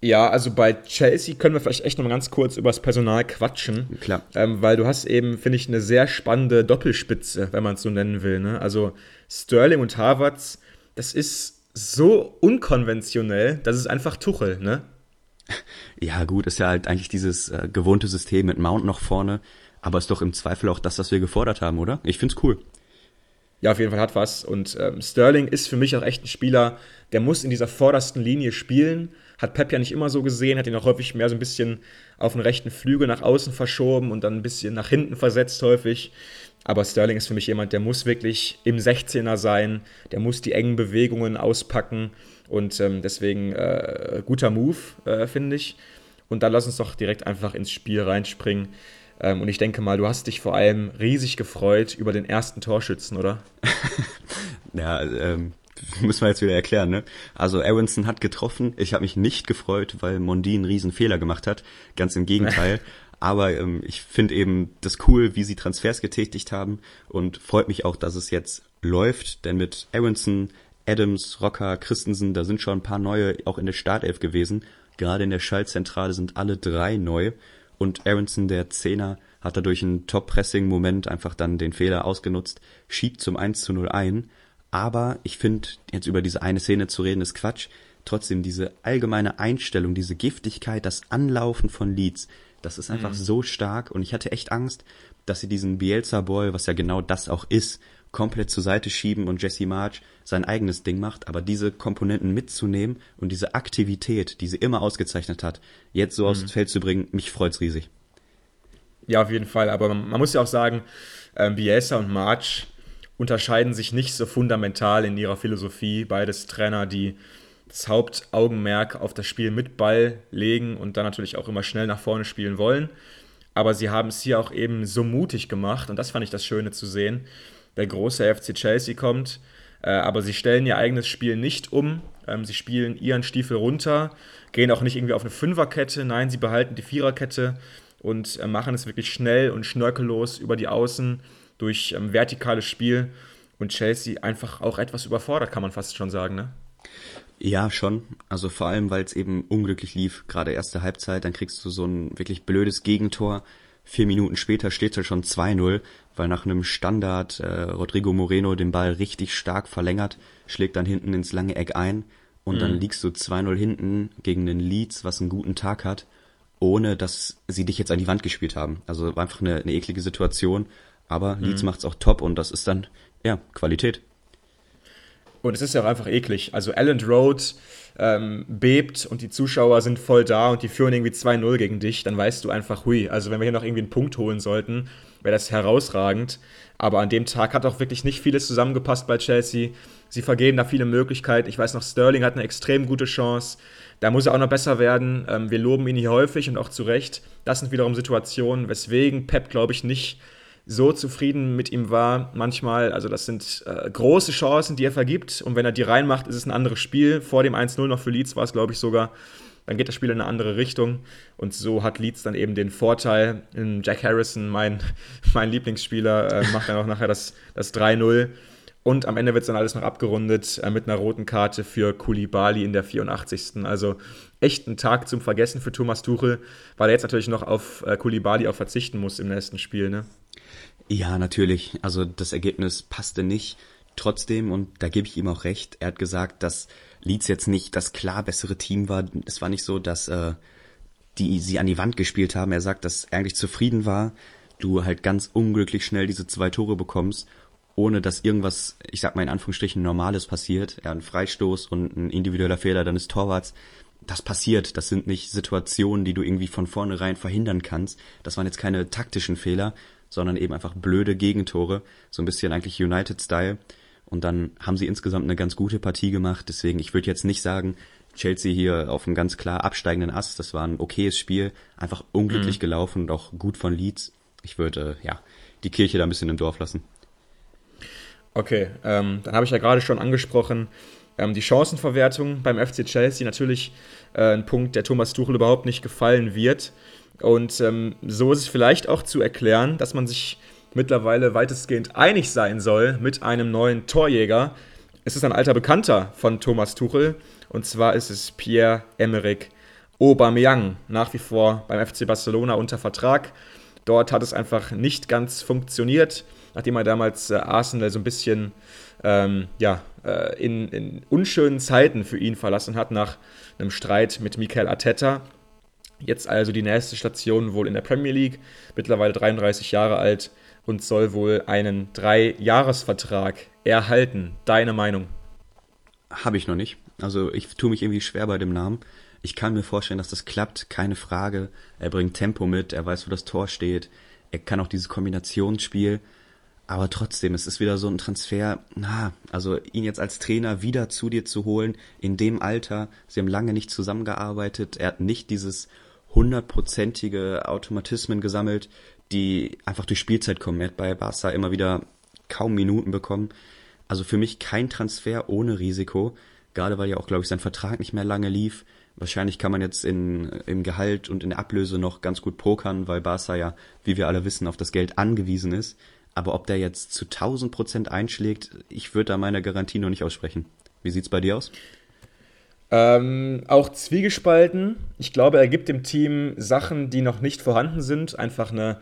Ja, also bei Chelsea können wir vielleicht echt noch mal ganz kurz über das Personal quatschen. Klar. Ähm, weil du hast eben, finde ich, eine sehr spannende Doppelspitze, wenn man es so nennen will. Ne? Also Sterling und Havertz, das ist so unkonventionell, das ist einfach Tuchel, ne? Ja, gut, ist ja halt eigentlich dieses äh, gewohnte System mit Mount noch vorne, aber ist doch im Zweifel auch das, was wir gefordert haben, oder? Ich find's cool. Ja, auf jeden Fall hat was. Und ähm, Sterling ist für mich auch echt ein Spieler, der muss in dieser vordersten Linie spielen hat Pep ja nicht immer so gesehen, hat ihn auch häufig mehr so ein bisschen auf den rechten Flügel nach außen verschoben und dann ein bisschen nach hinten versetzt häufig. Aber Sterling ist für mich jemand, der muss wirklich im 16er sein, der muss die engen Bewegungen auspacken und ähm, deswegen äh, guter Move, äh, finde ich. Und dann lass uns doch direkt einfach ins Spiel reinspringen. Ähm, und ich denke mal, du hast dich vor allem riesig gefreut über den ersten Torschützen, oder? ja, ähm, müssen wir jetzt wieder erklären, ne? Also Aronson hat getroffen. Ich habe mich nicht gefreut, weil Mondi einen riesen Fehler gemacht hat. Ganz im Gegenteil. Aber ähm, ich finde eben das cool, wie sie Transfers getätigt haben und freut mich auch, dass es jetzt läuft, denn mit Aronson, Adams, Rocker, Christensen, da sind schon ein paar neue auch in der Startelf gewesen. Gerade in der Schaltzentrale sind alle drei neu und Aronson, der Zehner, hat dadurch einen Top-Pressing-Moment einfach dann den Fehler ausgenutzt, schiebt zum 1 zu 0 ein aber ich finde, jetzt über diese eine Szene zu reden, ist Quatsch. Trotzdem, diese allgemeine Einstellung, diese Giftigkeit, das Anlaufen von Leeds, das ist einfach mhm. so stark und ich hatte echt Angst, dass sie diesen Bielsa-Boy, was ja genau das auch ist, komplett zur Seite schieben und Jesse March sein eigenes Ding macht, aber diese Komponenten mitzunehmen und diese Aktivität, die sie immer ausgezeichnet hat, jetzt so mhm. aufs Feld zu bringen, mich freut's riesig. Ja, auf jeden Fall, aber man, man muss ja auch sagen, ähm, Bielsa und March, unterscheiden sich nicht so fundamental in ihrer Philosophie. Beides Trainer, die das Hauptaugenmerk auf das Spiel mit Ball legen und dann natürlich auch immer schnell nach vorne spielen wollen. Aber sie haben es hier auch eben so mutig gemacht und das fand ich das Schöne zu sehen. Der große FC Chelsea kommt, äh, aber sie stellen ihr eigenes Spiel nicht um. Ähm, sie spielen ihren Stiefel runter, gehen auch nicht irgendwie auf eine Fünferkette, nein, sie behalten die Viererkette und äh, machen es wirklich schnell und schnörkellos über die Außen durch ähm, vertikales Spiel und Chelsea einfach auch etwas überfordert, kann man fast schon sagen, ne? Ja, schon. Also vor allem, weil es eben unglücklich lief, gerade erste Halbzeit, dann kriegst du so ein wirklich blödes Gegentor. Vier Minuten später steht es schon 2-0, weil nach einem Standard äh, Rodrigo Moreno den Ball richtig stark verlängert, schlägt dann hinten ins lange Eck ein und mhm. dann liegst du 2-0 hinten gegen den Leeds, was einen guten Tag hat, ohne dass sie dich jetzt an die Wand gespielt haben. Also einfach eine, eine eklige Situation aber Leeds mhm. macht's auch top und das ist dann, ja, Qualität. Und es ist ja auch einfach eklig. Also Elland Road ähm, bebt und die Zuschauer sind voll da und die führen irgendwie 2-0 gegen dich, dann weißt du einfach, hui, also wenn wir hier noch irgendwie einen Punkt holen sollten, wäre das herausragend. Aber an dem Tag hat auch wirklich nicht vieles zusammengepasst bei Chelsea. Sie vergeben da viele Möglichkeiten. Ich weiß noch, Sterling hat eine extrem gute Chance. Da muss er auch noch besser werden. Ähm, wir loben ihn hier häufig und auch zu Recht. Das sind wiederum Situationen, weswegen Pep, glaube ich, nicht so zufrieden mit ihm war. Manchmal, also das sind äh, große Chancen, die er vergibt. Und wenn er die reinmacht, ist es ein anderes Spiel. Vor dem 1-0 noch für Leeds war es, glaube ich, sogar. Dann geht das Spiel in eine andere Richtung. Und so hat Leeds dann eben den Vorteil. Jack Harrison, mein, mein Lieblingsspieler, äh, macht dann auch nachher das, das 3-0. Und am Ende wird es dann alles noch abgerundet äh, mit einer roten Karte für Kulibali in der 84. Also echt ein Tag zum Vergessen für Thomas Tuchel, weil er jetzt natürlich noch auf äh, Kulibali auch verzichten muss im nächsten Spiel. Ne? Ja, natürlich. Also das Ergebnis passte nicht. Trotzdem, und da gebe ich ihm auch recht, er hat gesagt, dass Leeds jetzt nicht das klar bessere Team war. Es war nicht so, dass äh, die sie an die Wand gespielt haben. Er sagt, dass er eigentlich zufrieden war. Du halt ganz unglücklich schnell diese zwei Tore bekommst, ohne dass irgendwas, ich sag mal in Anführungsstrichen, Normales passiert. Ja, ein Freistoß und ein individueller Fehler deines Torwarts. Das passiert. Das sind nicht Situationen, die du irgendwie von vornherein verhindern kannst. Das waren jetzt keine taktischen Fehler, sondern eben einfach blöde Gegentore, so ein bisschen eigentlich United-Style. Und dann haben sie insgesamt eine ganz gute Partie gemacht. Deswegen, ich würde jetzt nicht sagen, Chelsea hier auf einem ganz klar absteigenden Ast. Das war ein okayes Spiel, einfach unglücklich mhm. gelaufen und auch gut von Leeds. Ich würde, äh, ja, die Kirche da ein bisschen im Dorf lassen. Okay, ähm, dann habe ich ja gerade schon angesprochen, ähm, die Chancenverwertung beim FC Chelsea natürlich äh, ein Punkt, der Thomas Tuchel überhaupt nicht gefallen wird. Und ähm, so ist es vielleicht auch zu erklären, dass man sich mittlerweile weitestgehend einig sein soll mit einem neuen Torjäger. Es ist ein alter Bekannter von Thomas Tuchel und zwar ist es Pierre-Emerick Aubameyang, nach wie vor beim FC Barcelona unter Vertrag. Dort hat es einfach nicht ganz funktioniert, nachdem er damals äh, Arsenal so ein bisschen ähm, ja, äh, in, in unschönen Zeiten für ihn verlassen hat, nach einem Streit mit Mikel Arteta. Jetzt also die nächste Station wohl in der Premier League, mittlerweile 33 Jahre alt und soll wohl einen Drei-Jahres-Vertrag erhalten. Deine Meinung? Habe ich noch nicht. Also ich tue mich irgendwie schwer bei dem Namen. Ich kann mir vorstellen, dass das klappt, keine Frage. Er bringt Tempo mit, er weiß, wo das Tor steht. Er kann auch dieses Kombinationsspiel. Aber trotzdem, es ist wieder so ein Transfer, na, also ihn jetzt als Trainer wieder zu dir zu holen, in dem Alter, sie haben lange nicht zusammengearbeitet, er hat nicht dieses hundertprozentige Automatismen gesammelt, die einfach durch Spielzeit kommen. Er hat bei Barca immer wieder kaum Minuten bekommen. Also für mich kein Transfer ohne Risiko, gerade weil ja auch, glaube ich, sein Vertrag nicht mehr lange lief. Wahrscheinlich kann man jetzt in, im Gehalt und in der Ablöse noch ganz gut pokern, weil Barca ja, wie wir alle wissen, auf das Geld angewiesen ist. Aber ob der jetzt zu 1000 Prozent einschlägt, ich würde da meine Garantie noch nicht aussprechen. Wie sieht's bei dir aus? Ähm, auch zwiegespalten. Ich glaube, er gibt dem Team Sachen, die noch nicht vorhanden sind. Einfach eine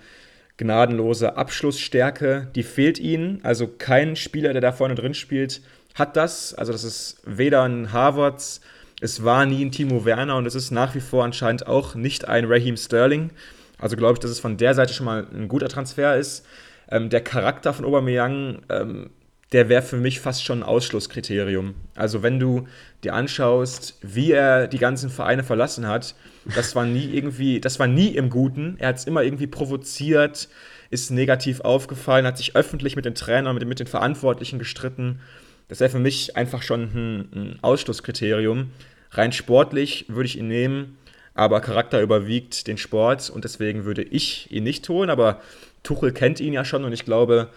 gnadenlose Abschlussstärke, die fehlt ihnen. Also kein Spieler, der da vorne drin spielt, hat das. Also das ist weder ein Harvards, es war nie ein Timo Werner und es ist nach wie vor anscheinend auch nicht ein Raheem Sterling. Also glaube ich, dass es von der Seite schon mal ein guter Transfer ist. Ähm, der Charakter von Aubameyang ähm, der wäre für mich fast schon ein Ausschlusskriterium. Also wenn du dir anschaust, wie er die ganzen Vereine verlassen hat, das war nie irgendwie, das war nie im Guten. Er hat es immer irgendwie provoziert, ist negativ aufgefallen, hat sich öffentlich mit den Trainern, mit, mit den Verantwortlichen gestritten. Das wäre für mich einfach schon ein, ein Ausschlusskriterium. Rein sportlich würde ich ihn nehmen, aber Charakter überwiegt den Sport und deswegen würde ich ihn nicht holen. Aber Tuchel kennt ihn ja schon und ich glaube,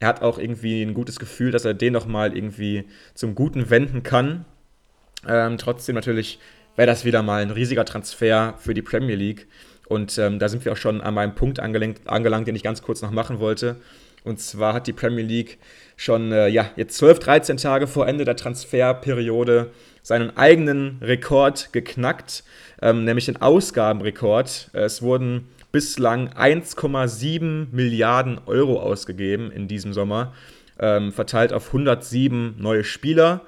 er hat auch irgendwie ein gutes Gefühl, dass er den nochmal irgendwie zum Guten wenden kann. Ähm, trotzdem natürlich wäre das wieder mal ein riesiger Transfer für die Premier League. Und ähm, da sind wir auch schon an meinem Punkt angelangt, angelangt, den ich ganz kurz noch machen wollte. Und zwar hat die Premier League schon äh, ja, jetzt 12, 13 Tage vor Ende der Transferperiode seinen eigenen Rekord geknackt, ähm, nämlich den Ausgabenrekord. Es wurden bislang 1,7 Milliarden Euro ausgegeben in diesem Sommer, ähm, verteilt auf 107 neue Spieler.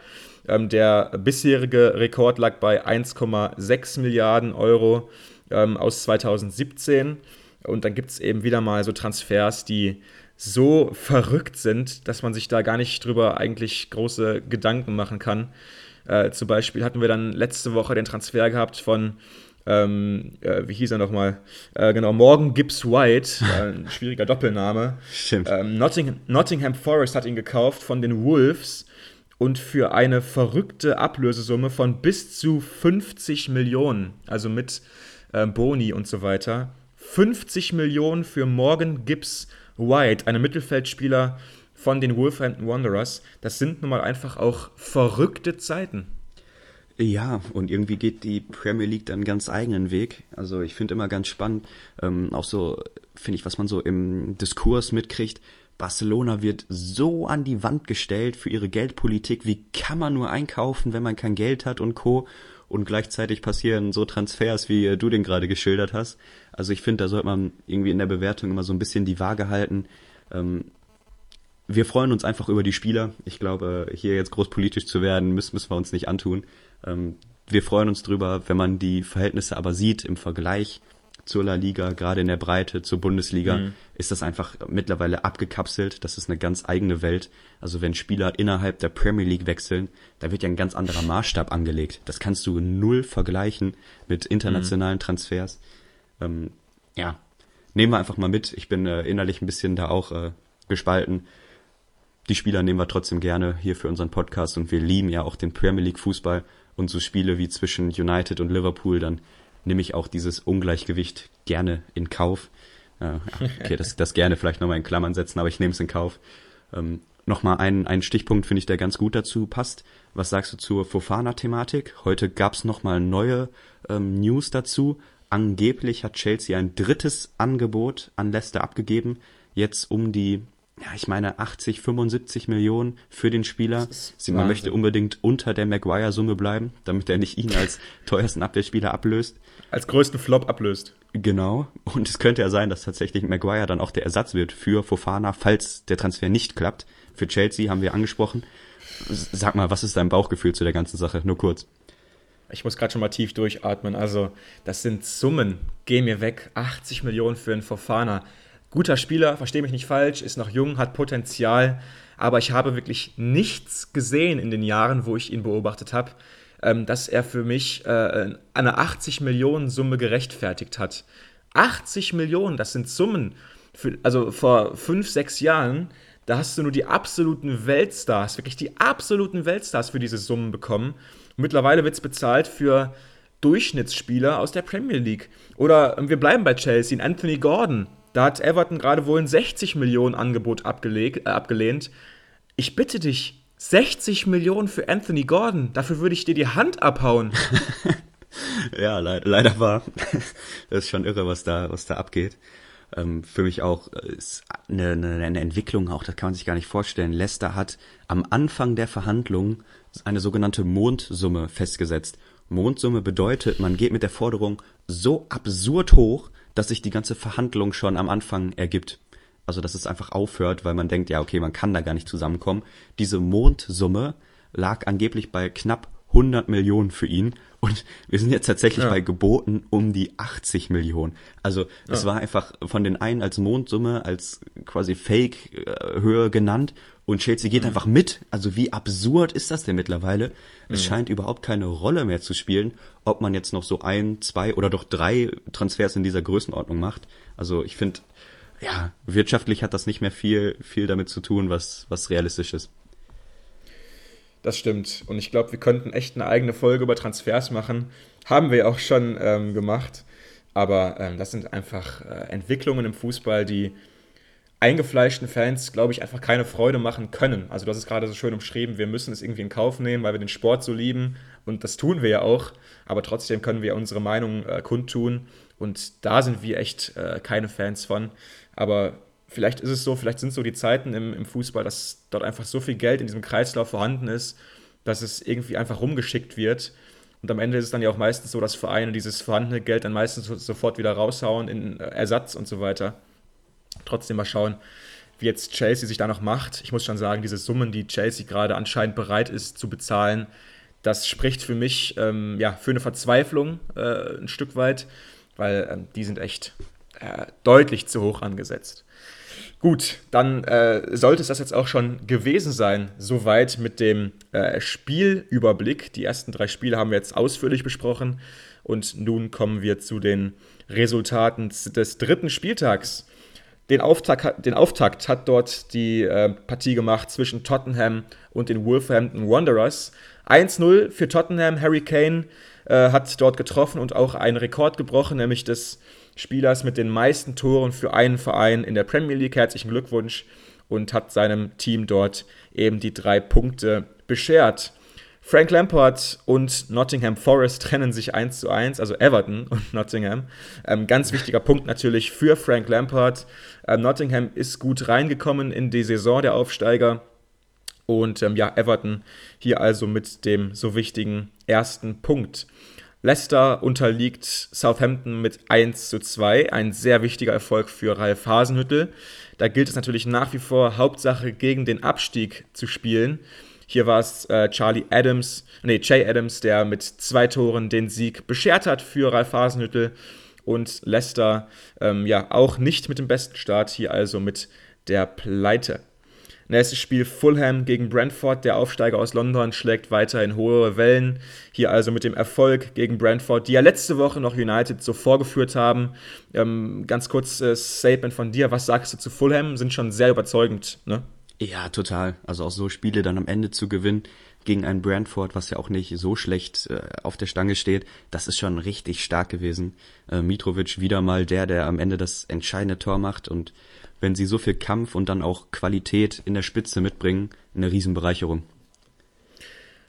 Ähm, der bisherige Rekord lag bei 1,6 Milliarden Euro ähm, aus 2017. Und dann gibt es eben wieder mal so Transfers, die so verrückt sind, dass man sich da gar nicht drüber eigentlich große Gedanken machen kann. Äh, zum Beispiel hatten wir dann letzte Woche den Transfer gehabt von, ähm, äh, wie hieß er nochmal? Äh, genau, Morgan Gibbs White, ein schwieriger Doppelname. Stimmt. Ähm, Nottingham, Nottingham Forest hat ihn gekauft von den Wolves und für eine verrückte Ablösesumme von bis zu 50 Millionen, also mit äh, Boni und so weiter. 50 Millionen für Morgan Gibbs White, einem Mittelfeldspieler von den Wolverhampton Wanderers. Das sind nun mal einfach auch verrückte Zeiten. Ja, und irgendwie geht die Premier League dann ganz eigenen Weg. Also ich finde immer ganz spannend, ähm, auch so, finde ich, was man so im Diskurs mitkriegt. Barcelona wird so an die Wand gestellt für ihre Geldpolitik. Wie kann man nur einkaufen, wenn man kein Geld hat und Co. Und gleichzeitig passieren so Transfers, wie du den gerade geschildert hast. Also ich finde, da sollte man irgendwie in der Bewertung immer so ein bisschen die Waage halten. Ähm, wir freuen uns einfach über die Spieler. Ich glaube, hier jetzt groß politisch zu werden, müssen, müssen wir uns nicht antun. Ähm, wir freuen uns drüber, wenn man die Verhältnisse aber sieht im Vergleich zur La Liga, gerade in der Breite zur Bundesliga, mhm. ist das einfach mittlerweile abgekapselt. Das ist eine ganz eigene Welt. Also wenn Spieler innerhalb der Premier League wechseln, da wird ja ein ganz anderer Maßstab angelegt. Das kannst du null vergleichen mit internationalen mhm. Transfers. Ähm, ja, nehmen wir einfach mal mit. Ich bin äh, innerlich ein bisschen da auch äh, gespalten. Die Spieler nehmen wir trotzdem gerne hier für unseren Podcast und wir lieben ja auch den Premier League Fußball und so Spiele wie zwischen United und Liverpool, dann nehme ich auch dieses Ungleichgewicht gerne in Kauf. Äh, okay, das, das gerne vielleicht nochmal in Klammern setzen, aber ich nehme es in Kauf. Ähm, nochmal ein, ein Stichpunkt finde ich, der ganz gut dazu passt. Was sagst du zur Fofana-Thematik? Heute gab es nochmal neue ähm, News dazu. Angeblich hat Chelsea ein drittes Angebot an Leicester abgegeben, jetzt um die ja, ich meine 80, 75 Millionen für den Spieler. Sie, man möchte unbedingt unter der Maguire-Summe bleiben, damit er nicht ihn als teuersten Abwehrspieler ablöst. Als größten Flop ablöst. Genau. Und es könnte ja sein, dass tatsächlich Maguire dann auch der Ersatz wird für Fofana, falls der Transfer nicht klappt. Für Chelsea haben wir angesprochen. Sag mal, was ist dein Bauchgefühl zu der ganzen Sache? Nur kurz. Ich muss gerade schon mal tief durchatmen. Also, das sind Summen. Geh mir weg. 80 Millionen für einen Fofana guter Spieler, verstehe mich nicht falsch, ist noch jung, hat Potenzial, aber ich habe wirklich nichts gesehen in den Jahren, wo ich ihn beobachtet habe, ähm, dass er für mich äh, eine 80 Millionen Summe gerechtfertigt hat. 80 Millionen, das sind Summen. Für, also vor fünf, sechs Jahren, da hast du nur die absoluten Weltstars, wirklich die absoluten Weltstars für diese Summen bekommen. Mittlerweile wird es bezahlt für Durchschnittsspieler aus der Premier League. Oder wir bleiben bei Chelsea, Anthony Gordon, da hat Everton gerade wohl ein 60 Millionen Angebot äh, abgelehnt. Ich bitte dich, 60 Millionen für Anthony Gordon, dafür würde ich dir die Hand abhauen. ja, le leider war. Das ist schon irre, was da, was da abgeht. Ähm, für mich auch äh, ist eine, eine, eine Entwicklung auch, das kann man sich gar nicht vorstellen. Leicester hat am Anfang der Verhandlungen eine sogenannte Mondsumme festgesetzt. Mondsumme bedeutet, man geht mit der Forderung so absurd hoch, dass sich die ganze Verhandlung schon am Anfang ergibt. Also dass es einfach aufhört, weil man denkt, ja, okay, man kann da gar nicht zusammenkommen. Diese Mondsumme lag angeblich bei knapp 100 Millionen für ihn und wir sind jetzt tatsächlich ja. bei Geboten um die 80 Millionen. Also es ja. war einfach von den einen als Mondsumme, als quasi Fake-Höhe genannt und Chelsea geht mhm. einfach mit. Also wie absurd ist das denn mittlerweile? Es mhm. scheint überhaupt keine Rolle mehr zu spielen, ob man jetzt noch so ein, zwei oder doch drei Transfers in dieser Größenordnung macht. Also ich finde, ja, wirtschaftlich hat das nicht mehr viel, viel damit zu tun, was, was realistisch ist. Das stimmt. Und ich glaube, wir könnten echt eine eigene Folge über Transfers machen. Haben wir auch schon ähm, gemacht. Aber ähm, das sind einfach äh, Entwicklungen im Fußball, die eingefleischten Fans, glaube ich, einfach keine Freude machen können. Also hast es gerade so schön umschrieben, wir müssen es irgendwie in Kauf nehmen, weil wir den Sport so lieben und das tun wir ja auch, aber trotzdem können wir unsere Meinung äh, kundtun und da sind wir echt äh, keine Fans von. Aber vielleicht ist es so, vielleicht sind so die Zeiten im, im Fußball, dass dort einfach so viel Geld in diesem Kreislauf vorhanden ist, dass es irgendwie einfach rumgeschickt wird. Und am Ende ist es dann ja auch meistens so, dass Vereine dieses vorhandene Geld dann meistens sofort wieder raushauen in Ersatz und so weiter trotzdem mal schauen, wie jetzt Chelsea sich da noch macht. Ich muss schon sagen, diese Summen, die Chelsea gerade anscheinend bereit ist zu bezahlen, das spricht für mich ähm, ja, für eine Verzweiflung äh, ein Stück weit, weil ähm, die sind echt äh, deutlich zu hoch angesetzt. Gut, dann äh, sollte es das jetzt auch schon gewesen sein. Soweit mit dem äh, Spielüberblick. Die ersten drei Spiele haben wir jetzt ausführlich besprochen. Und nun kommen wir zu den Resultaten des dritten Spieltags. Den Auftakt, den Auftakt hat dort die äh, Partie gemacht zwischen Tottenham und den Wolverhampton Wanderers. 1-0 für Tottenham. Harry Kane äh, hat dort getroffen und auch einen Rekord gebrochen, nämlich des Spielers mit den meisten Toren für einen Verein in der Premier League. Herzlichen Glückwunsch und hat seinem Team dort eben die drei Punkte beschert. Frank Lampard und Nottingham Forest trennen sich 1 zu 1, also Everton und Nottingham. Ähm, ganz wichtiger Punkt natürlich für Frank Lampard. Ähm, Nottingham ist gut reingekommen in die Saison der Aufsteiger. Und ähm, ja, Everton hier also mit dem so wichtigen ersten Punkt. Leicester unterliegt Southampton mit 1 zu 2. Ein sehr wichtiger Erfolg für Ralf Hasenhüttel. Da gilt es natürlich nach wie vor, Hauptsache gegen den Abstieg zu spielen. Hier war es äh, Charlie Adams, nee, Jay Adams, der mit zwei Toren den Sieg beschert hat für Ralf Hasenhüttel. Und Leicester ähm, ja auch nicht mit dem besten Start, hier also mit der Pleite. Nächstes Spiel Fulham gegen Brentford. Der Aufsteiger aus London schlägt weiterhin hohe Wellen. Hier also mit dem Erfolg gegen Brentford, die ja letzte Woche noch United so vorgeführt haben. Ähm, ganz kurz äh, Statement von dir. Was sagst du zu Fulham? Sind schon sehr überzeugend, ne? Ja, total. Also auch so Spiele dann am Ende zu gewinnen gegen ein Brentford, was ja auch nicht so schlecht äh, auf der Stange steht, das ist schon richtig stark gewesen. Äh, Mitrovic wieder mal der, der am Ende das entscheidende Tor macht und wenn sie so viel Kampf und dann auch Qualität in der Spitze mitbringen, eine Riesenbereicherung.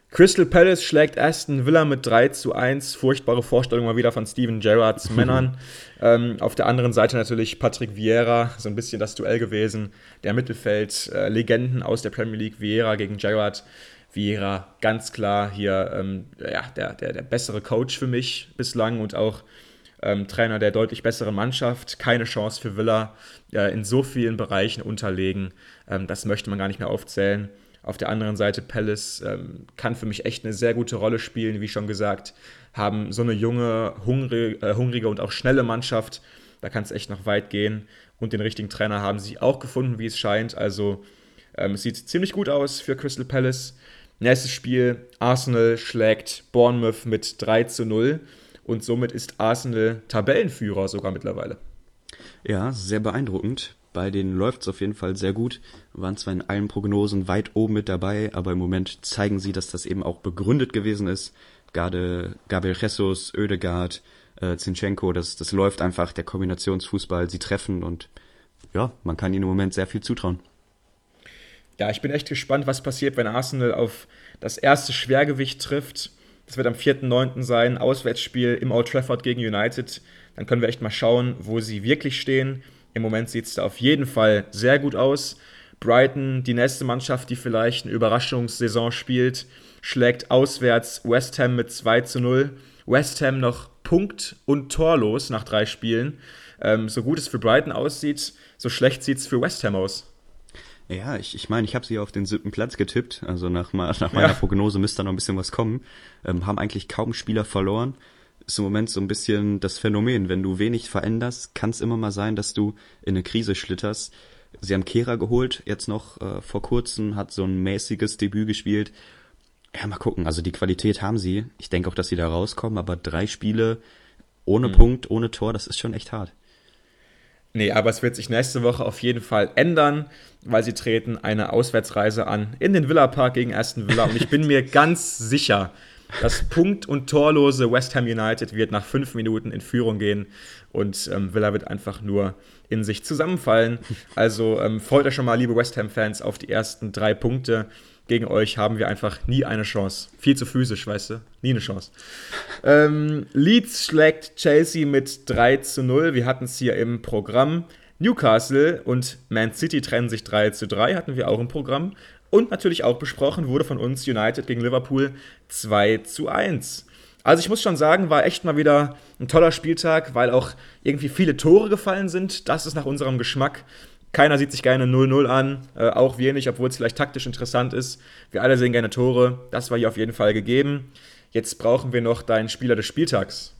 Crystal Palace schlägt Aston Villa mit 3 zu 1. Furchtbare Vorstellung mal wieder von Steven Gerrards Männern. ähm, auf der anderen Seite natürlich Patrick Vieira, so ein bisschen das Duell gewesen. Der Mittelfeld-Legenden äh, aus der Premier League, Vieira gegen Gerrard. Vieira ganz klar hier ähm, ja, der, der, der bessere Coach für mich bislang und auch ähm, Trainer der deutlich besseren Mannschaft. Keine Chance für Villa äh, in so vielen Bereichen unterlegen. Ähm, das möchte man gar nicht mehr aufzählen. Auf der anderen Seite, Palace ähm, kann für mich echt eine sehr gute Rolle spielen, wie schon gesagt. Haben so eine junge, hungrige, äh, hungrige und auch schnelle Mannschaft. Da kann es echt noch weit gehen. Und den richtigen Trainer haben sie auch gefunden, wie es scheint. Also ähm, es sieht ziemlich gut aus für Crystal Palace. Nächstes Spiel, Arsenal schlägt Bournemouth mit 3 zu 0 und somit ist Arsenal Tabellenführer sogar mittlerweile. Ja, sehr beeindruckend. Bei denen läuft es auf jeden Fall sehr gut. Waren zwar in allen Prognosen weit oben mit dabei, aber im Moment zeigen sie, dass das eben auch begründet gewesen ist. Gerade Gabriel Jesus, Oedegaard, äh, Zinchenko, das, das läuft einfach, der Kombinationsfußball, sie treffen und ja, man kann ihnen im Moment sehr viel zutrauen. Ja, ich bin echt gespannt, was passiert, wenn Arsenal auf das erste Schwergewicht trifft. Das wird am 4.9. sein, Auswärtsspiel im Old Trafford gegen United. Dann können wir echt mal schauen, wo sie wirklich stehen. Im Moment sieht es da auf jeden Fall sehr gut aus. Brighton, die nächste Mannschaft, die vielleicht eine Überraschungssaison spielt, schlägt auswärts West Ham mit 2 zu 0. West Ham noch punkt- und torlos nach drei Spielen. Ähm, so gut es für Brighton aussieht, so schlecht sieht es für West Ham aus. Ja, ich, ich meine, ich habe sie auf den siebten Platz getippt. Also nach, nach meiner ja. Prognose müsste da noch ein bisschen was kommen. Ähm, haben eigentlich kaum Spieler verloren. Ist im Moment so ein bisschen das Phänomen. Wenn du wenig veränderst, kann es immer mal sein, dass du in eine Krise schlitterst. Sie haben Kehra geholt, jetzt noch äh, vor kurzem, hat so ein mäßiges Debüt gespielt. Ja, mal gucken. Also die Qualität haben sie. Ich denke auch, dass sie da rauskommen, aber drei Spiele ohne mhm. Punkt, ohne Tor, das ist schon echt hart. Nee, aber es wird sich nächste Woche auf jeden Fall ändern, weil sie treten eine Auswärtsreise an in den Villa Park gegen Aston Villa. Und ich bin mir ganz sicher, das Punkt- und torlose West Ham United wird nach fünf Minuten in Führung gehen und ähm, Villa wird einfach nur in sich zusammenfallen. Also ähm, freut euch schon mal, liebe West Ham-Fans, auf die ersten drei Punkte gegen euch haben wir einfach nie eine Chance. Viel zu physisch, weißt du? Nie eine Chance. Ähm, Leeds schlägt Chelsea mit 3 zu 0. Wir hatten es hier im Programm. Newcastle und Man City trennen sich 3 zu 3, hatten wir auch im Programm. Und natürlich auch besprochen wurde von uns United gegen Liverpool 2 zu 1. Also ich muss schon sagen, war echt mal wieder ein toller Spieltag, weil auch irgendwie viele Tore gefallen sind. Das ist nach unserem Geschmack. Keiner sieht sich gerne 0-0 an, äh, auch wir nicht, obwohl es vielleicht taktisch interessant ist. Wir alle sehen gerne Tore. Das war hier auf jeden Fall gegeben. Jetzt brauchen wir noch deinen Spieler des Spieltags.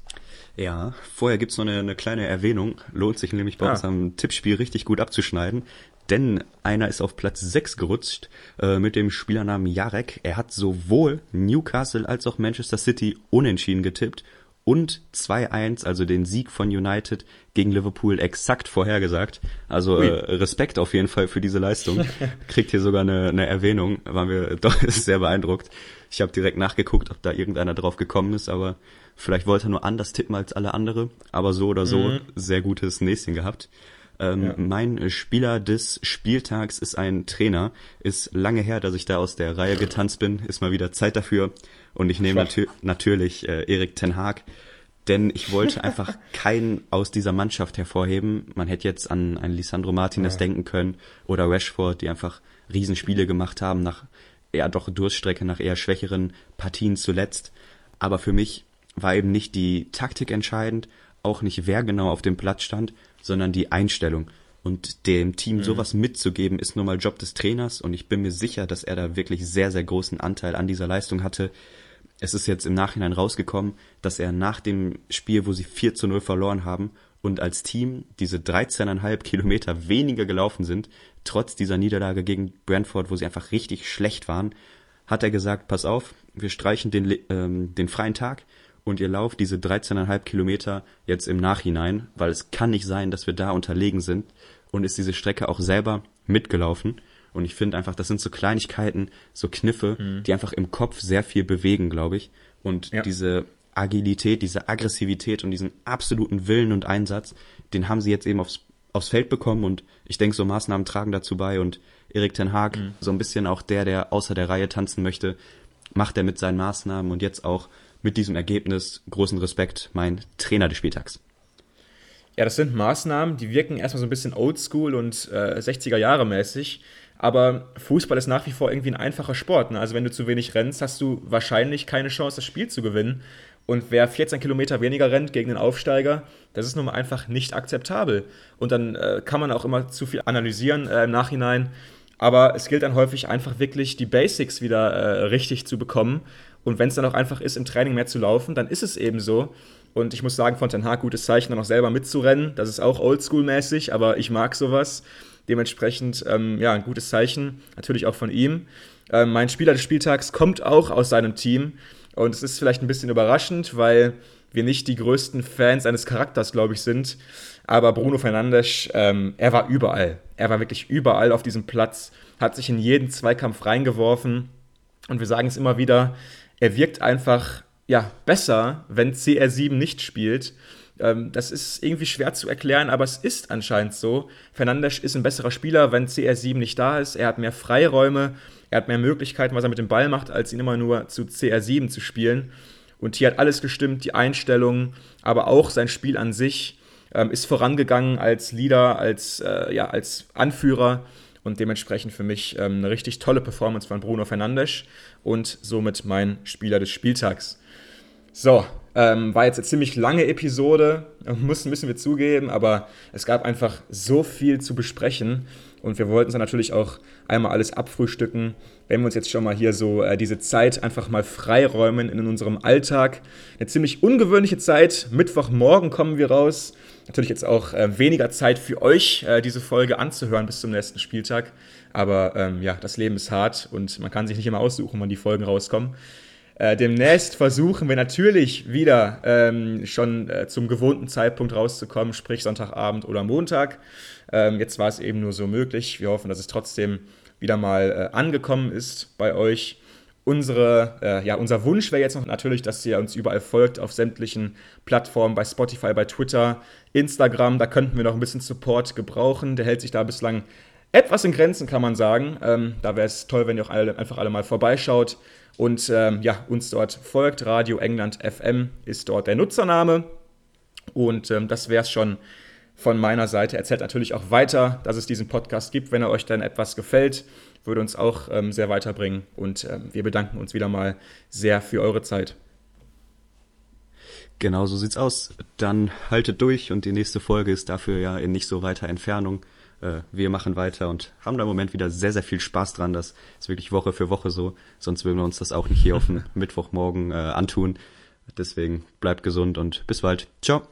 Ja, vorher gibt es noch eine, eine, kleine Erwähnung. Lohnt sich nämlich bei ah. uns am Tippspiel richtig gut abzuschneiden. denn einer ist auf Platz 6 gerutscht äh, mit dem Spielernamen Jarek. Er hat sowohl Newcastle als auch Manchester City unentschieden getippt und 2-1, also den Sieg von United gegen Liverpool exakt vorhergesagt. Also äh, Respekt auf jeden Fall für diese Leistung. Kriegt hier sogar eine, eine Erwähnung, waren wir doch sehr beeindruckt. Ich habe direkt nachgeguckt, ob da irgendeiner drauf gekommen ist, aber vielleicht wollte er nur anders tippen als alle andere. Aber so oder so, mhm. sehr gutes Näschen gehabt. Ähm, ja. Mein Spieler des Spieltags ist ein Trainer. Ist lange her, dass ich da aus der Reihe getanzt bin. Ist mal wieder Zeit dafür. Und ich nehme natür natürlich äh, Erik Ten Haag. Denn ich wollte einfach keinen aus dieser Mannschaft hervorheben. Man hätte jetzt an einen Lisandro Martinez ja. denken können oder Rashford, die einfach Riesenspiele gemacht haben nach eher doch Durststrecke, nach eher schwächeren Partien zuletzt. Aber für mich war eben nicht die Taktik entscheidend, auch nicht wer genau auf dem Platz stand, sondern die Einstellung. Und dem Team mhm. sowas mitzugeben, ist nun mal Job des Trainers und ich bin mir sicher, dass er da wirklich sehr, sehr großen Anteil an dieser Leistung hatte. Es ist jetzt im Nachhinein rausgekommen, dass er nach dem Spiel, wo sie 4 zu 0 verloren haben und als Team diese 13,5 Kilometer weniger gelaufen sind, trotz dieser Niederlage gegen Brentford, wo sie einfach richtig schlecht waren, hat er gesagt, pass auf, wir streichen den, ähm, den freien Tag und ihr lauft diese 13,5 Kilometer jetzt im Nachhinein, weil es kann nicht sein, dass wir da unterlegen sind und ist diese Strecke auch selber mitgelaufen. Und ich finde einfach, das sind so Kleinigkeiten, so Kniffe, mhm. die einfach im Kopf sehr viel bewegen, glaube ich. Und ja. diese Agilität, diese Aggressivität und diesen absoluten Willen und Einsatz, den haben sie jetzt eben aufs, aufs Feld bekommen und ich denke, so Maßnahmen tragen dazu bei und Erik Ten Haag, mhm. so ein bisschen auch der, der außer der Reihe tanzen möchte, macht er mit seinen Maßnahmen und jetzt auch mit diesem Ergebnis großen Respekt mein Trainer des Spieltags. Ja, das sind Maßnahmen, die wirken erstmal so ein bisschen oldschool und äh, 60er Jahre mäßig. Aber Fußball ist nach wie vor irgendwie ein einfacher Sport. Ne? Also wenn du zu wenig rennst, hast du wahrscheinlich keine Chance, das Spiel zu gewinnen. Und wer 14 Kilometer weniger rennt gegen den Aufsteiger, das ist nun mal einfach nicht akzeptabel. Und dann äh, kann man auch immer zu viel analysieren äh, im Nachhinein. Aber es gilt dann häufig einfach wirklich die Basics wieder äh, richtig zu bekommen. Und wenn es dann auch einfach ist, im Training mehr zu laufen, dann ist es eben so. Und ich muss sagen, von Ten Hag gutes Zeichen, dann auch selber mitzurennen. Das ist auch oldschool-mäßig, aber ich mag sowas. Dementsprechend, ähm, ja, ein gutes Zeichen. Natürlich auch von ihm. Ähm, mein Spieler des Spieltags kommt auch aus seinem Team. Und es ist vielleicht ein bisschen überraschend, weil wir nicht die größten Fans eines Charakters, glaube ich, sind. Aber Bruno Fernandes, ähm, er war überall. Er war wirklich überall auf diesem Platz, hat sich in jeden Zweikampf reingeworfen. Und wir sagen es immer wieder, er wirkt einfach ja, besser, wenn CR7 nicht spielt. Ähm, das ist irgendwie schwer zu erklären, aber es ist anscheinend so. Fernandes ist ein besserer Spieler, wenn CR7 nicht da ist. Er hat mehr Freiräume, er hat mehr Möglichkeiten, was er mit dem Ball macht, als ihn immer nur zu CR7 zu spielen. Und hier hat alles gestimmt, die Einstellung, aber auch sein Spiel an sich ähm, ist vorangegangen als Leader, als, äh, ja, als Anführer und dementsprechend für mich ähm, eine richtig tolle Performance von Bruno Fernandes und somit mein Spieler des Spieltags. So, ähm, war jetzt eine ziemlich lange Episode, müssen, müssen wir zugeben, aber es gab einfach so viel zu besprechen und wir wollten es natürlich auch einmal alles abfrühstücken, wenn wir uns jetzt schon mal hier so äh, diese Zeit einfach mal freiräumen in unserem Alltag. Eine ziemlich ungewöhnliche Zeit. Mittwochmorgen kommen wir raus natürlich jetzt auch äh, weniger Zeit für euch, äh, diese Folge anzuhören bis zum nächsten Spieltag. Aber ähm, ja, das Leben ist hart und man kann sich nicht immer aussuchen, wann die Folgen rauskommen. Äh, demnächst versuchen wir natürlich wieder ähm, schon äh, zum gewohnten Zeitpunkt rauszukommen, sprich Sonntagabend oder Montag. Ähm, jetzt war es eben nur so möglich. Wir hoffen, dass es trotzdem wieder mal äh, angekommen ist bei euch. Unsere, äh, ja, unser Wunsch wäre jetzt noch natürlich, dass ihr uns überall folgt auf sämtlichen Plattformen, bei Spotify, bei Twitter, Instagram. Da könnten wir noch ein bisschen Support gebrauchen. Der hält sich da bislang etwas in Grenzen, kann man sagen. Ähm, da wäre es toll, wenn ihr auch alle, einfach alle mal vorbeischaut und ähm, ja, uns dort folgt. Radio England FM ist dort der Nutzername. Und ähm, das wäre es schon von meiner Seite. Erzählt natürlich auch weiter, dass es diesen Podcast gibt, wenn er euch dann etwas gefällt würde uns auch ähm, sehr weiterbringen. Und ähm, wir bedanken uns wieder mal sehr für eure Zeit. Genau so sieht's aus. Dann haltet durch und die nächste Folge ist dafür ja in nicht so weiter Entfernung. Äh, wir machen weiter und haben da im Moment wieder sehr, sehr viel Spaß dran. Das ist wirklich Woche für Woche so. Sonst würden wir uns das auch nicht hier auf dem Mittwochmorgen äh, antun. Deswegen bleibt gesund und bis bald. Ciao.